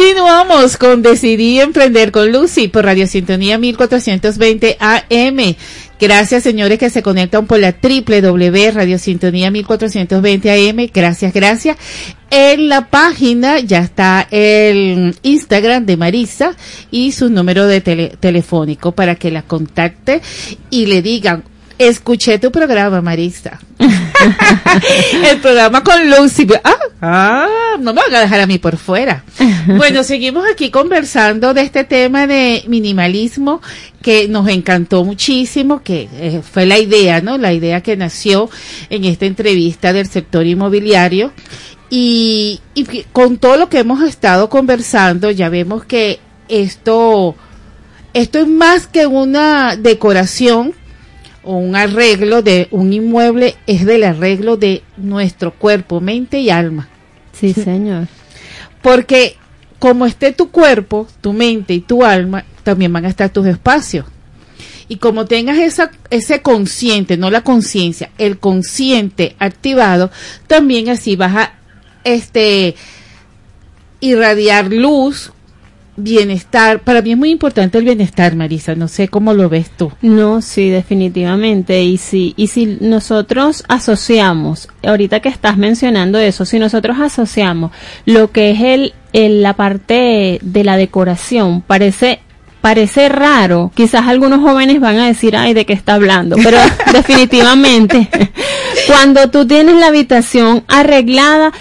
Continuamos con Decidí Emprender con Lucy por Radio Sintonía 1420 AM. Gracias, señores, que se conectan por la www Radio Sintonía 1420 AM. Gracias, gracias. En la página ya está el Instagram de Marisa y su número de tele- telefónico para que la contacte y le digan, escuché tu programa, Marisa. el programa con Lucy. Ah, ah, no me van a dejar a mí por fuera. Bueno, seguimos aquí conversando de este tema de minimalismo que nos encantó muchísimo, que eh, fue la idea, ¿no? La idea que nació en esta entrevista del sector inmobiliario. Y, y con todo lo que hemos estado conversando, ya vemos que esto, esto es más que una decoración o un arreglo de un inmueble, es del arreglo de nuestro cuerpo, mente y alma. Sí, señor. Porque como esté tu cuerpo, tu mente y tu alma, también van a estar tus espacios. Y como tengas esa, ese consciente, no la conciencia, el consciente activado, también así vas a este, irradiar luz, bienestar. Para mí es muy importante el bienestar, Marisa. No sé cómo lo ves tú. No, sí, definitivamente. Y si, y si nosotros asociamos, ahorita que estás mencionando eso, si nosotros asociamos lo que es el, el- la parte de la decoración, parece parece raro, quizás algunos jóvenes van a decir, ay, ¿de qué está hablando? Pero definitivamente, cuando tú tienes la habitación arreglada,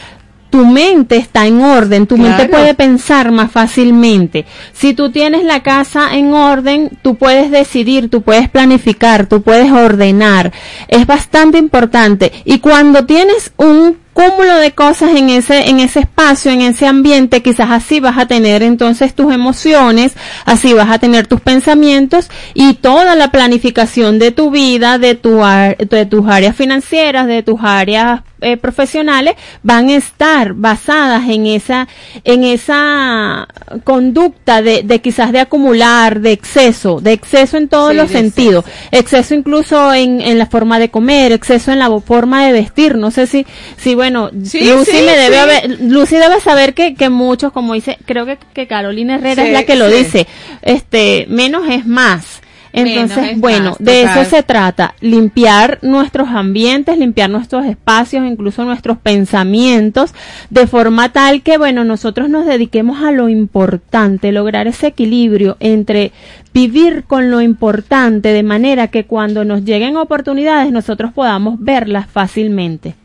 tu mente está en orden, tu mente puede pensar más fácilmente. Si tú tienes la casa en orden, tú puedes decidir, tú puedes planificar, tú puedes ordenar. Es bastante importante. Y cuando tienes un cúmulo de cosas en ese, en ese espacio, en ese ambiente, quizás así vas a tener entonces tus emociones, así vas a tener tus pensamientos y toda la planificación de tu vida, de tu, de tus áreas financieras, de tus áreas eh, profesionales van a estar basadas en esa en esa conducta de, de quizás de acumular de exceso de exceso en todos Sí, los sentidos. exceso. Incluso en, en la forma de comer exceso en la forma de vestir. No sé si si bueno Sí, Lucy sí, me debe haber- Lucy debe saber que, que muchos como dice creo que, que Carolina Herrera es la que lo dice este menos es más entonces, Menos bueno, más, de eso se trata, limpiar nuestros ambientes, limpiar nuestros espacios, incluso nuestros pensamientos, de forma tal que, bueno, nosotros nos dediquemos a lo importante, lograr ese equilibrio entre vivir con lo importante, de manera que cuando nos lleguen oportunidades nosotros podamos verlas fácilmente.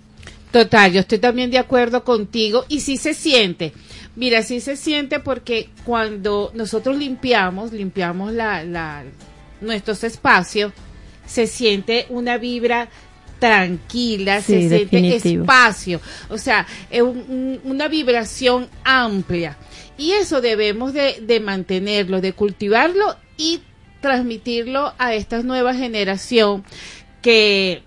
Total, yo estoy también de acuerdo contigo y sí se siente. Mira, sí se siente porque cuando nosotros limpiamos, limpiamos la, la, nuestros espacios, se siente una vibra tranquila, Sí, se siente definitivo. espacio, o sea, es un- un- una vibración amplia. Y eso debemos de, de mantenerlo, de cultivarlo y transmitirlo a esta nueva generación que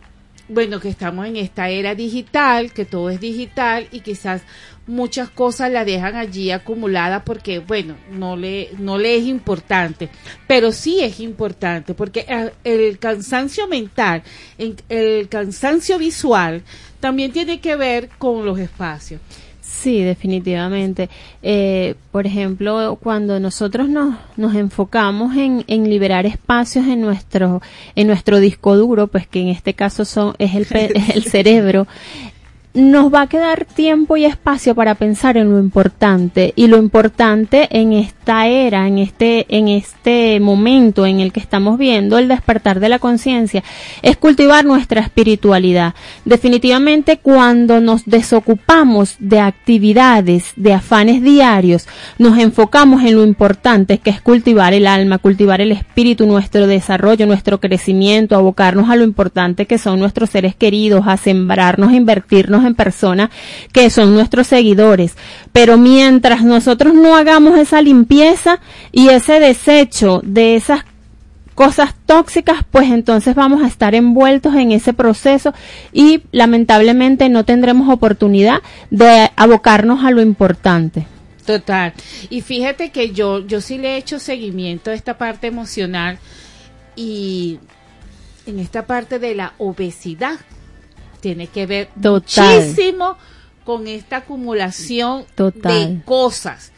bueno, que estamos en esta era digital, que todo es digital y quizás muchas cosas la dejan allí acumulada porque, bueno, no le, no le es importante, pero sí es importante porque eh, el cansancio mental, en- el cansancio visual también tiene que ver con los espacios. Sí, definitivamente. Eh, por ejemplo, cuando nosotros nos, nos enfocamos en, en liberar espacios en nuestro, en nuestro disco duro, pues que en este caso son, es el, el cerebro, nos va a quedar tiempo y espacio para pensar en lo importante y lo importante en esta era, en este en este momento en el que estamos viendo el despertar de la conciencia es cultivar nuestra espiritualidad. Definitivamente cuando nos desocupamos de actividades, de afanes diarios, nos enfocamos en lo importante que es cultivar el alma, cultivar el espíritu, nuestro desarrollo, nuestro crecimiento, abocarnos a lo importante que son nuestros seres queridos, a sembrarnos, a invertirnos en personas que son nuestros seguidores. Pero mientras nosotros no hagamos esa limpieza y ese desecho de esas cosas tóxicas, pues entonces vamos a estar envueltos en ese proceso y lamentablemente no tendremos oportunidad de abocarnos a lo importante. Total. Y fíjate que yo, yo sí le he hecho seguimiento a esta parte emocional y en esta parte de la obesidad tiene que ver Total. muchísimo con esta acumulación Total. de cosas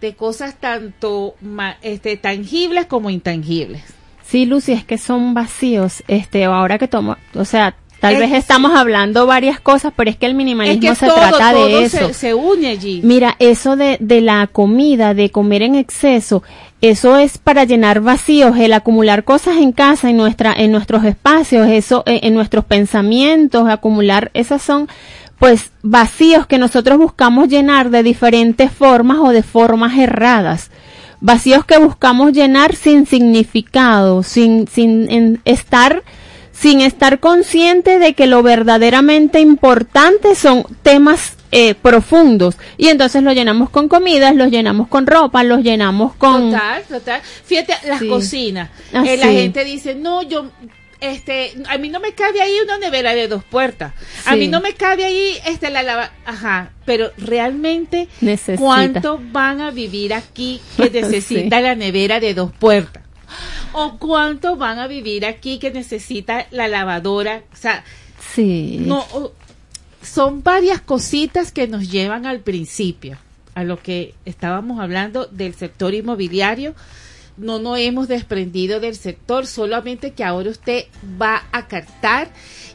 de cosas tanto este, tangibles como intangibles. Sí, Lucy, es que son vacíos. Este, ahora que tomo, o sea, tal Es- vez estamos hablando varias cosas, pero es que el Es minimalismo que se todo, trata todo de eso. Se, se une allí. Mira, eso de, de la comida, de comer en exceso, eso es para llenar vacíos, el acumular cosas en casa, en nuestra, en nuestros espacios, eso, eh, en nuestros pensamientos, acumular, esas son, pues, vacíos que nosotros buscamos llenar de diferentes formas o de formas erradas. Vacíos que buscamos llenar sin significado, sin, sin en- estar, sin estar consciente de que lo verdaderamente importante son temas eh, profundos y entonces lo llenamos con comidas, los llenamos con ropa, los llenamos con Total, total. Fíjate, las Sí. cocinas. Ah, Eh, La gente dice, no, yo, este, a mí no me cabe ahí una nevera de dos puertas. A mí no me cabe ahí, este, la lava, ajá. Pero realmente, Necesita. ¿cuánto van a vivir aquí que necesita Sí. la nevera de dos puertas? ¿O cuánto van a vivir aquí que necesita la lavadora? O sea, sí. no, o- son varias cositas que nos llevan al principio, a lo que estábamos hablando del sector inmobiliario. No nos hemos desprendido del sector, solamente que ahora usted va a cartar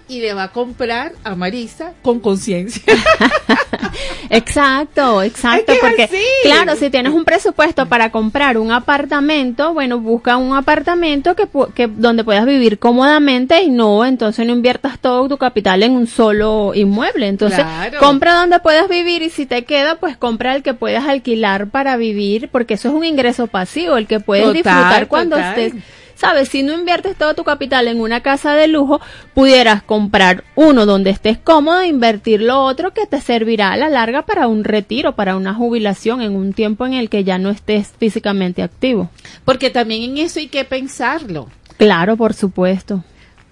y le va a comprar a Marisa con conciencia. Exacto, exacto, Es que es porque así. claro, si tienes un presupuesto para comprar un apartamento, bueno, busca un apartamento que, que donde puedas vivir cómodamente y no, entonces no inviertas todo tu capital en un solo inmueble. Entonces, Claro. compra donde puedas vivir y si te queda, pues compra el que puedas alquilar para vivir, porque eso es un ingreso pasivo, el que puedes Total, disfrutar cuando total. estés Sabes, si no inviertes todo tu capital en una casa de lujo, pudieras comprar uno donde estés cómodo e invertir lo otro que te servirá a la larga para un retiro, para una jubilación en un tiempo en el que ya no estés físicamente activo. Porque también en eso hay que pensarlo. Claro, por supuesto.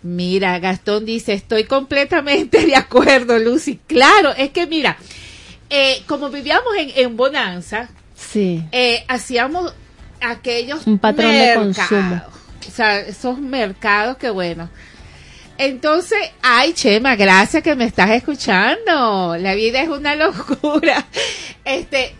Mira, Gastón dice, estoy completamente de acuerdo, Lucy. Claro, es que mira, eh, como vivíamos en, en Bonanza, Sí. eh, hacíamos aquellos Un patrón de consumo. O sea, esos mercados que bueno. Entonces, ay, Chema, gracias que me estás escuchando. La vida es una locura. Este,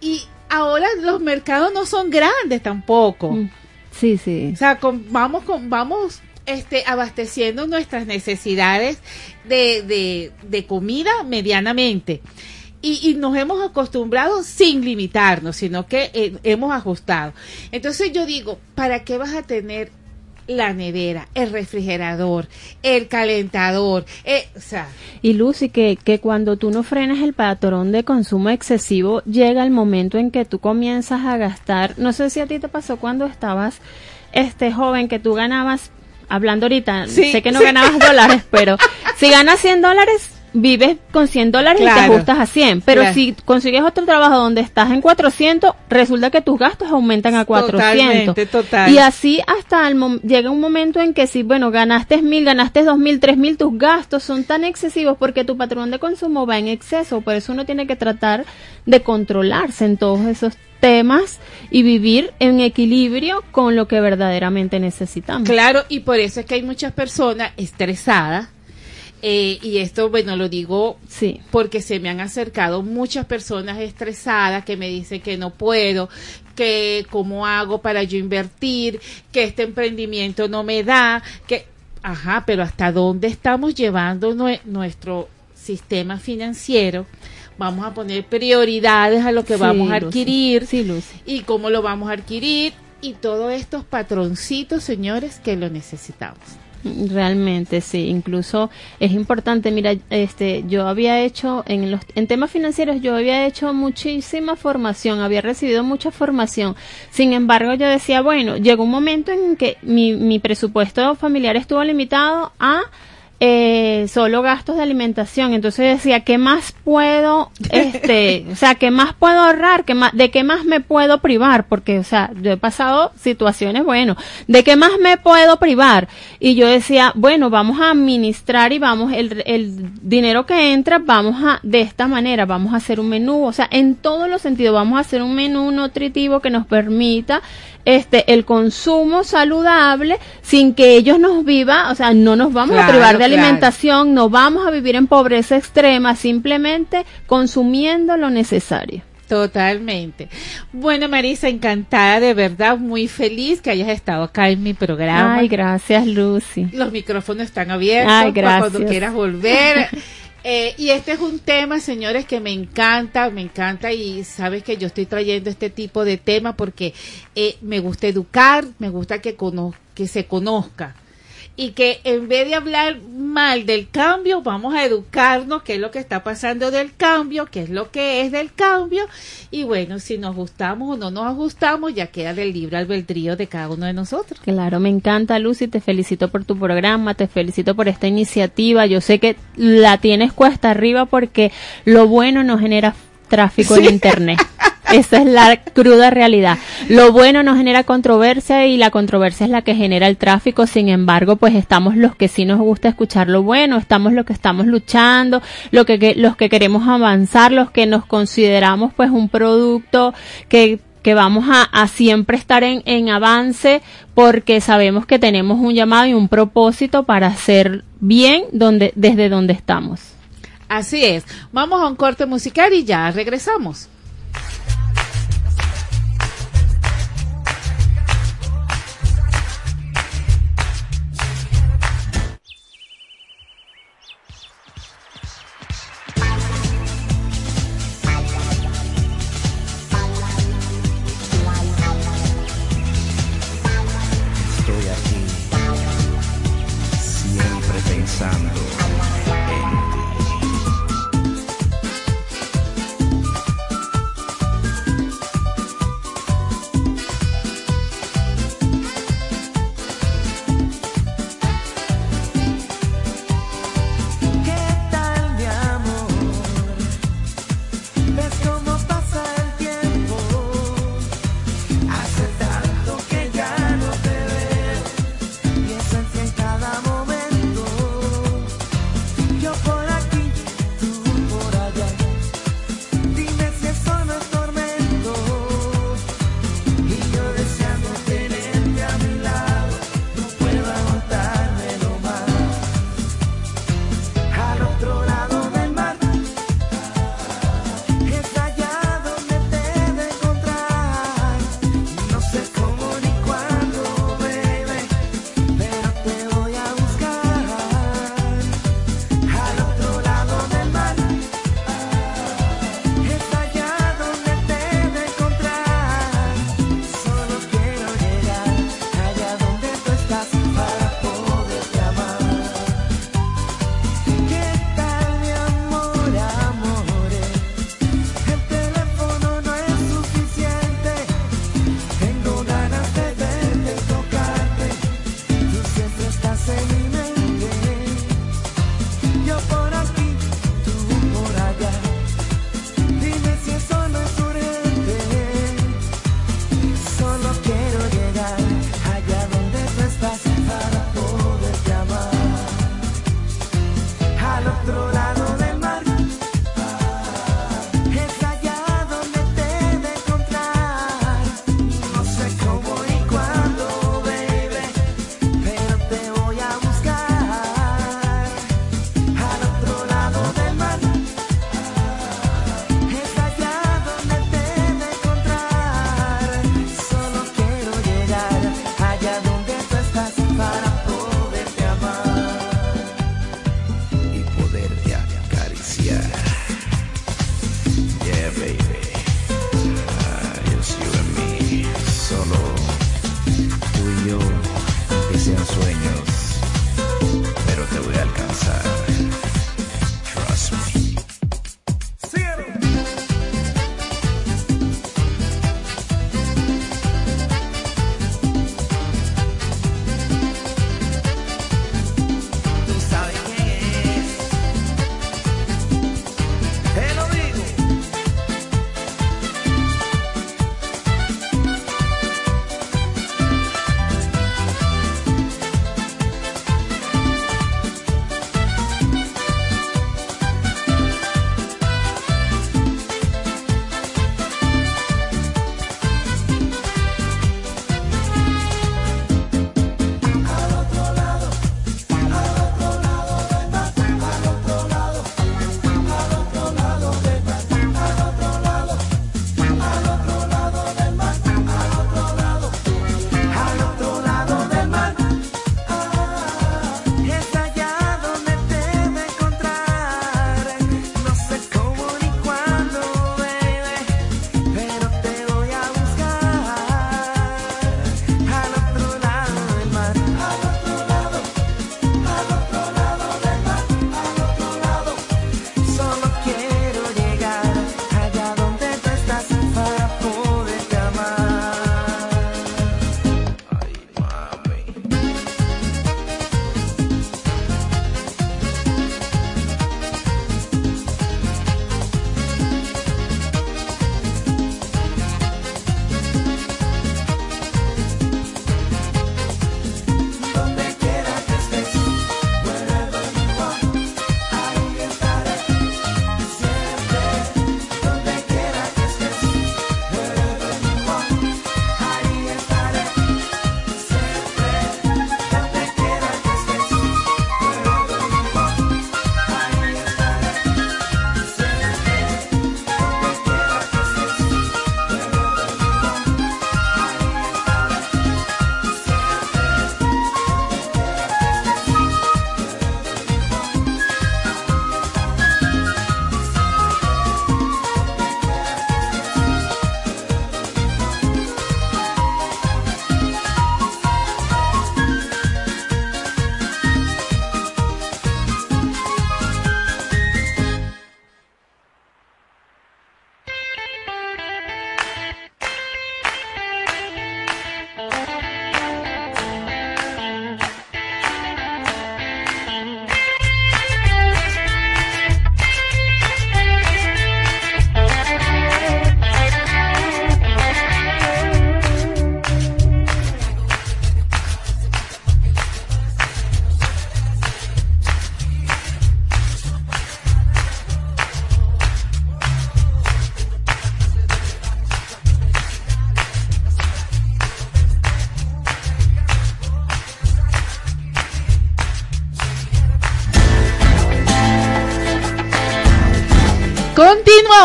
y ahora los mercados no son grandes tampoco. Mm, Sí, sí. O sea, con- vamos con, vamos este abasteciendo nuestras necesidades de, de, de comida medianamente. Y, y nos hemos acostumbrado sin limitarnos, sino que eh, hemos ajustado. Entonces yo digo, ¿para qué vas a tener la nevera, el refrigerador, el calentador? Eh, o sea, Y Lucy, que, que cuando tú no frenas el patrón de consumo excesivo, llega el momento en que tú comienzas a gastar. No sé si a ti te pasó cuando estabas este joven que tú ganabas, hablando ahorita, Sí, sé que no sí. ganabas dólares, pero si ganas 100 dólares, vives con 100 dólares y te ajustas a 100. Pero Claro. si consigues otro trabajo donde estás en 400, resulta que tus gastos aumentan a 400. Totalmente, total. Y así hasta el llega un momento en que si, bueno, ganaste mil, ganaste dos mil, tres mil, tus gastos son tan excesivos porque tu patrón de consumo va en exceso. Por eso uno tiene que tratar de controlarse en todos esos temas y vivir en equilibrio con lo que verdaderamente necesitamos. Claro, y por eso es que hay muchas personas estresadas. Eh, y esto, bueno, lo digo Sí. porque se me han acercado muchas personas estresadas que me dicen que no puedo, que cómo hago para yo invertir, que este emprendimiento no me da, que, ajá, pero hasta dónde estamos llevando nue- nuestro sistema financiero. Vamos a poner prioridades a lo que Sí, vamos a adquirir Sí, y cómo lo vamos a adquirir y todos estos patroncitos, señores, que lo necesitamos. Realmente sí, incluso es importante, mira, este, yo había hecho en los en temas financieros yo había hecho muchísima formación, había recibido mucha formación. Sin embargo, yo decía, bueno, llegó un momento en que mi, mi presupuesto familiar estuvo limitado a eh, solo gastos de alimentación. Entonces yo decía, ¿qué más puedo, este, o sea, qué más puedo ahorrar? ¿Qué más, ¿De qué más me puedo privar? Porque, o sea, yo he pasado situaciones, bueno, ¿de qué más me puedo privar? Y yo decía, bueno, vamos a administrar y vamos, el, el dinero que entra, vamos a, de esta manera, vamos a hacer un menú, o sea, en todos los sentidos, vamos a hacer un menú nutritivo que nos permita este el consumo saludable sin que ellos nos viva, o sea, no nos vamos a privar de. Alimentación, no vamos a vivir en pobreza extrema, simplemente consumiendo lo necesario. Totalmente. Bueno, Marisa, encantada, de verdad, muy feliz que hayas estado acá en mi programa. Ay, gracias, Lucy. Los micrófonos están abiertos Ay, para cuando quieras volver. Eh, y este es un tema, señores, que me encanta, me encanta y sabes que yo estoy trayendo este tipo de tema porque eh, me gusta educar, me gusta que se conozca y que en vez de hablar mal del cambio, vamos a educarnos qué es lo que está pasando del cambio, qué es lo que es del cambio y bueno, si nos gustamos o no nos ajustamos, ya queda del libre albedrío de cada uno de nosotros. Claro, me encanta Lucy, te felicito por tu programa, te felicito por esta iniciativa. Yo sé que la tienes cuesta arriba porque lo bueno no genera tráfico en internet. Esa es la cruda realidad. Lo bueno no genera controversia y la controversia es la que genera el tráfico. Sin embargo, pues estamos los que sí nos gusta escuchar lo bueno, estamos los que estamos luchando, lo que, que- los que queremos avanzar, los que nos consideramos pues un producto que que vamos a, a siempre estar en, en avance porque sabemos que tenemos un llamado y un propósito para hacer bien donde, desde donde estamos. Así es. Vamos a un corte musical y ya regresamos.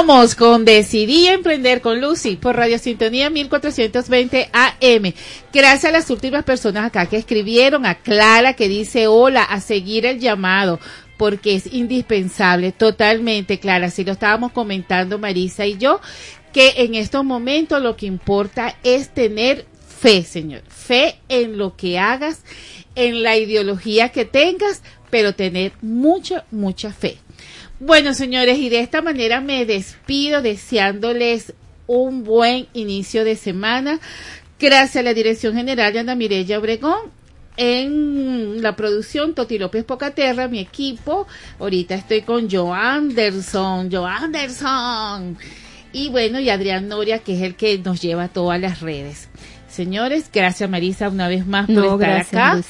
Continuamos con Decidí Emprender con Lucy por Radio Sintonía 1420 AM. Gracias a las últimas personas acá que escribieron, a Clara que dice hola, a seguir el llamado porque es indispensable, totalmente, Clara. Si lo estábamos comentando Marisa y yo, que en estos momentos lo que importa es tener fe, Señor. Fe en lo que hagas, en la ideología que tengas, pero tener mucha, mucha fe. Bueno, señores, y de esta manera me despido deseándoles un buen inicio de semana. Gracias a la Dirección General de Ana Mireya Obregón. En la producción, Toti López Pocaterra, mi equipo. Ahorita estoy con Joe Anderson, Joe Anderson. Y bueno, y Adrián Noria, que es el que nos lleva a todas las redes. Señores, gracias Marisa una vez más por No, estar gracias, acá.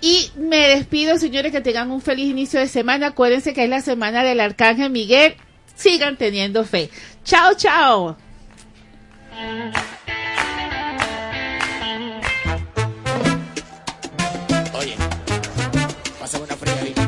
Y me despido, señores, que tengan un feliz inicio de semana. Acuérdense que es la semana del Arcángel Miguel. Sigan teniendo fe. Chao, chao. Oye, pasa una fría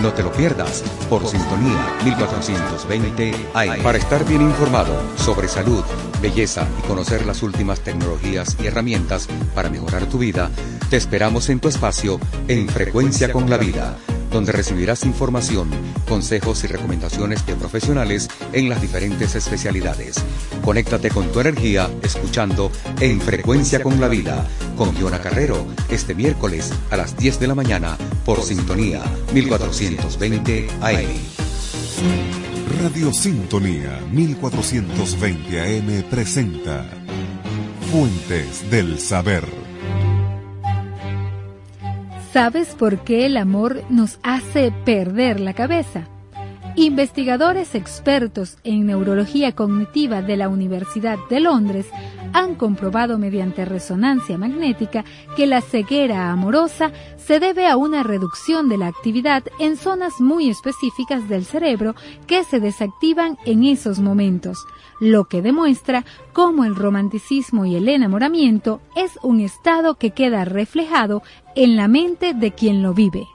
No te lo pierdas por Sintonía 1420 AM. Para estar bien informado sobre salud, belleza y conocer las últimas tecnologías y herramientas para mejorar tu vida, te esperamos en tu espacio en Frecuencia con la Vida donde recibirás información, consejos y recomendaciones de profesionales en las diferentes especialidades. Conéctate con tu energía escuchando En Frecuencia con la Vida con Giona Carrero este miércoles a las 10 de la mañana por Sintonía 1420 AM. Radio Sintonía 1420 AM presenta Fuentes del Saber. ¿Sabes por qué el amor nos hace perder la cabeza? Investigadores expertos en neurología cognitiva de la Universidad de Londres han comprobado mediante resonancia magnética que la ceguera amorosa se debe a una reducción de la actividad en zonas muy específicas del cerebro que se desactivan en esos momentos, lo que demuestra cómo el romanticismo y el enamoramiento es un estado que queda reflejado en la mente de quien lo vive.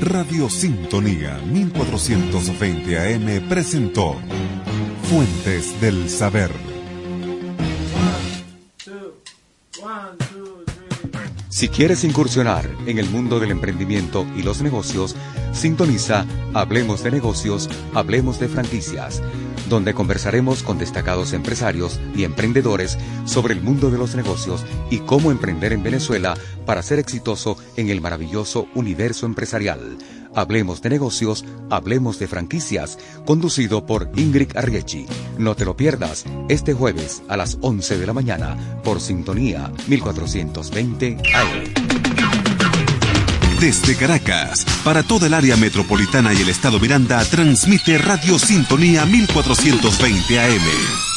Radio Sintonía 1420 AM presentó Fuentes del Saber. Si quieres incursionar en el mundo del emprendimiento y los negocios, sintoniza Hablemos de negocios, Hablemos de franquicias, donde conversaremos con destacados empresarios y emprendedores sobre el mundo de los negocios y cómo emprender en Venezuela para ser exitoso en el maravilloso universo empresarial. Hablemos de negocios, hablemos de franquicias, conducido por Ingrid Arriechi. No te lo pierdas este jueves a las 11 de la mañana por Sintonía 1420 AM. Desde Caracas, para toda el área metropolitana y el estado Miranda, transmite Radio Sintonía 1420 AM.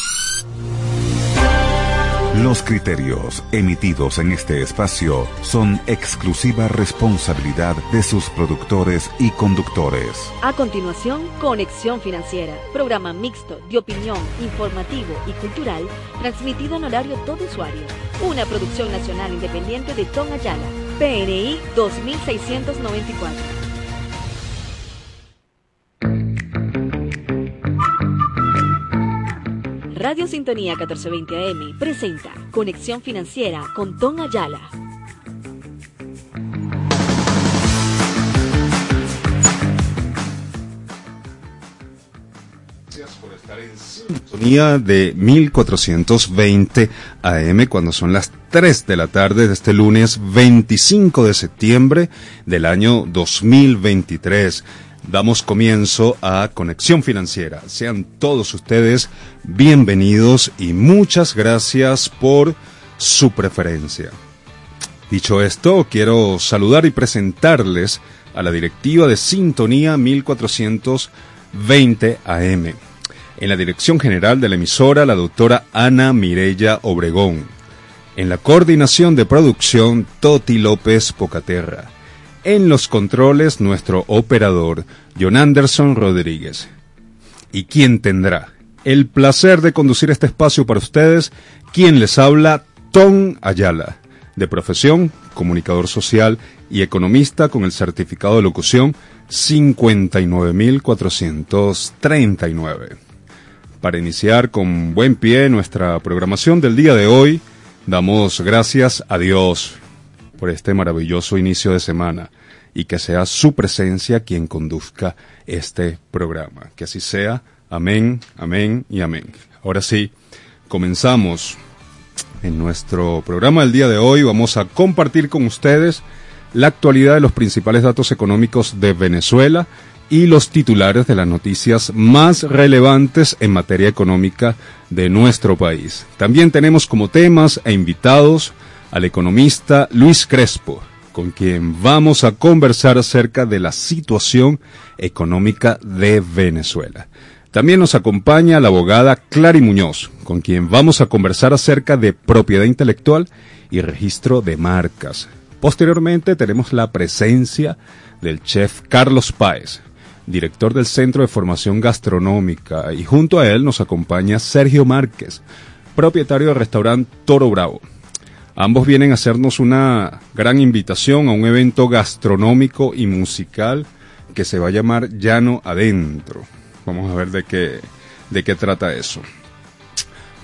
Los criterios emitidos en este espacio son exclusiva responsabilidad de sus productores y conductores. A continuación, Conexión Financiera, programa mixto de opinión, informativo y cultural, transmitido en horario todo usuario. Una producción nacional independiente de Tom Ayala, PNI 2694. Radio Sintonía 1420 AM presenta Conexión Financiera con Tom Ayala. Sintonía de 1420 AM cuando son las 3 de la tarde de este lunes 25 de septiembre del año 2023. Damos comienzo a Conexión Financiera. Sean todos ustedes bienvenidos y muchas gracias por su preferencia. Dicho esto, quiero saludar y presentarles a la directiva de Sintonía 1420 AM. En la dirección general de la emisora, la doctora Ana Mirella Obregón. En la coordinación de producción, Toti López Pocaterra. En los controles, nuestro operador, John Anderson Rodríguez. ¿Y quién tendrá el placer de conducir este espacio para ustedes? Quien les habla, Tom Ayala, de profesión, comunicador social y economista con el certificado de locución 59439. Para iniciar con buen pie nuestra programación del día de hoy, damos gracias a Dios por este maravilloso inicio de semana. Y que sea su presencia quien conduzca este programa. Que así sea. Amén, amén y amén. Ahora sí, comenzamos. En nuestro programa del día de hoy vamos a compartir con ustedes la actualidad de los principales datos económicos de Venezuela y los titulares de las noticias más relevantes en materia económica de nuestro país. También tenemos como temas e invitados al economista Luis Crespo, con quien vamos a conversar acerca de la situación económica de Venezuela. También nos acompaña la abogada Clary Muñoz, con quien vamos a conversar acerca de propiedad intelectual y registro de marcas. Posteriormente tenemos la presencia del chef Carlos Páez, director del Centro de Formación Gastronómica, y junto a él nos acompaña Sergio Márquez, propietario del restaurante Toro Bravo. Ambos vienen a hacernos una gran invitación a un evento gastronómico y musical que se va a llamar Llano Adentro. Vamos a ver de qué, de qué trata eso.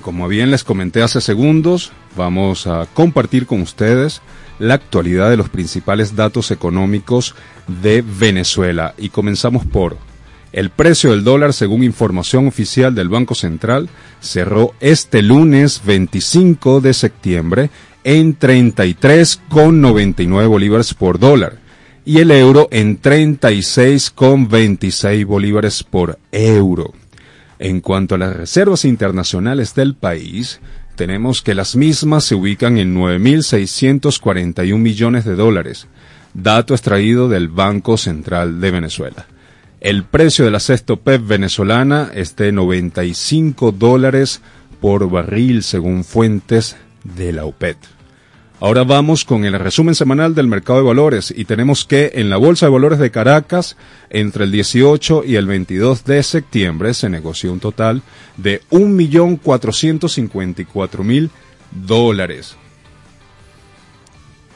Como bien les comenté hace segundos, vamos a compartir con ustedes la actualidad de los principales datos económicos de Venezuela. Y comenzamos por el precio del dólar, según información oficial del Banco Central, cerró este lunes 25 de septiembre en 33,99 bolívares por dólar y el euro en 36,26 bolívares por euro. En cuanto a las reservas internacionales del país, tenemos que las mismas se ubican en 9.641 millones de dólares, dato extraído del Banco Central de Venezuela. El precio de la cesto PEP venezolana es de 95 dólares por barril según fuentes de la OPET. Ahora vamos con el resumen semanal del mercado de valores y tenemos que en la Bolsa de Valores de Caracas, entre el 18 y el 22 de septiembre, se negoció un total de 1.454.000 dólares.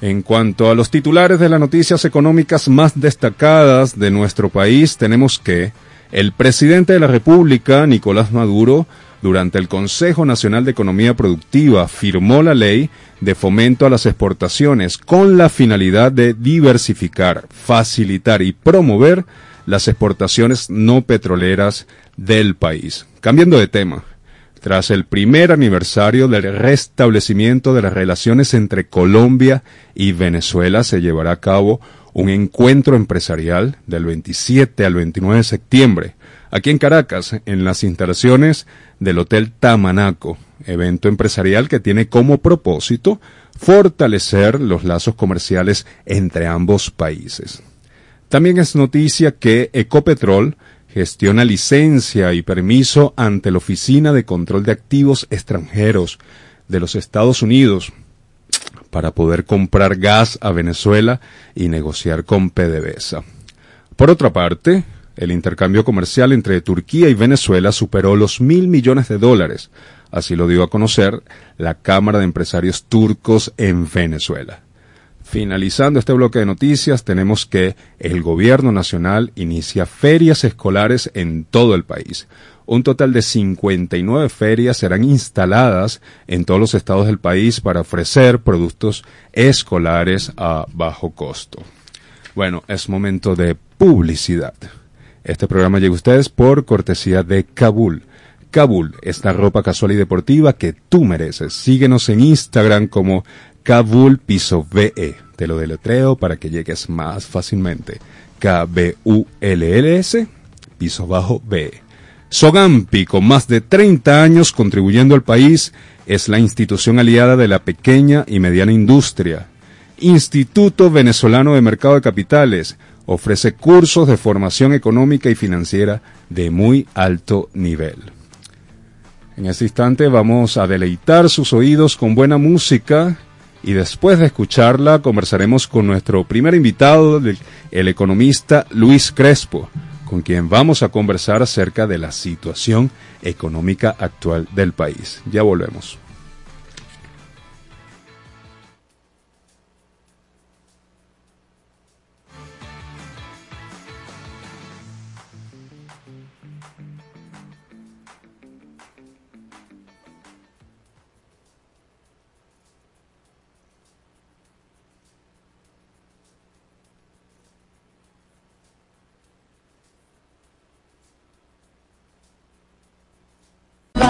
En cuanto a los titulares de las noticias económicas más destacadas de nuestro país, tenemos que el presidente de la República, Nicolás Maduro, durante el Consejo Nacional de Economía Productiva firmó la ley de fomento a las exportaciones con la finalidad de diversificar, facilitar y promover las exportaciones no petroleras del país. Cambiando de tema, tras el primer aniversario del restablecimiento de las relaciones entre Colombia y Venezuela, se llevará a cabo un encuentro empresarial del 27 al 29 de septiembre, aquí en Caracas, en las instalaciones del Hotel Tamanaco, evento empresarial que tiene como propósito fortalecer los lazos comerciales entre ambos países. También es noticia que Ecopetrol gestiona licencia y permiso ante la Oficina de Control de Activos Extranjeros de los Estados Unidos para poder comprar gas a Venezuela y negociar con PDVSA. Por otra parte, el intercambio comercial entre Turquía y Venezuela superó los mil millones de dólares, así lo dio a conocer la Cámara de Empresarios Turcos en Venezuela. Finalizando este bloque de noticias, tenemos que el Gobierno Nacional inicia ferias escolares en todo el país. Un total de 59 ferias serán instaladas en todos los estados del país para ofrecer productos escolares a bajo costo. Bueno, es momento de publicidad. Este programa llega a ustedes por cortesía de Kabul. Kabul, esta ropa casual y deportiva que tú mereces. Síguenos en Instagram como Kabul Piso VE. Te lo deletreo para que llegues más fácilmente. K-B-U-L-L-S, piso bajo B. Sogampi, con más de 30 años contribuyendo al país, es la institución aliada de la pequeña y mediana industria. Instituto Venezolano de Mercado de Capitales ofrece cursos de formación económica y financiera de muy alto nivel. En este instante vamos a deleitar sus oídos con buena música y después de escucharla conversaremos con nuestro primer invitado, el economista Luis Crespo, con quien vamos a conversar acerca de la situación económica actual del país. Ya volvemos.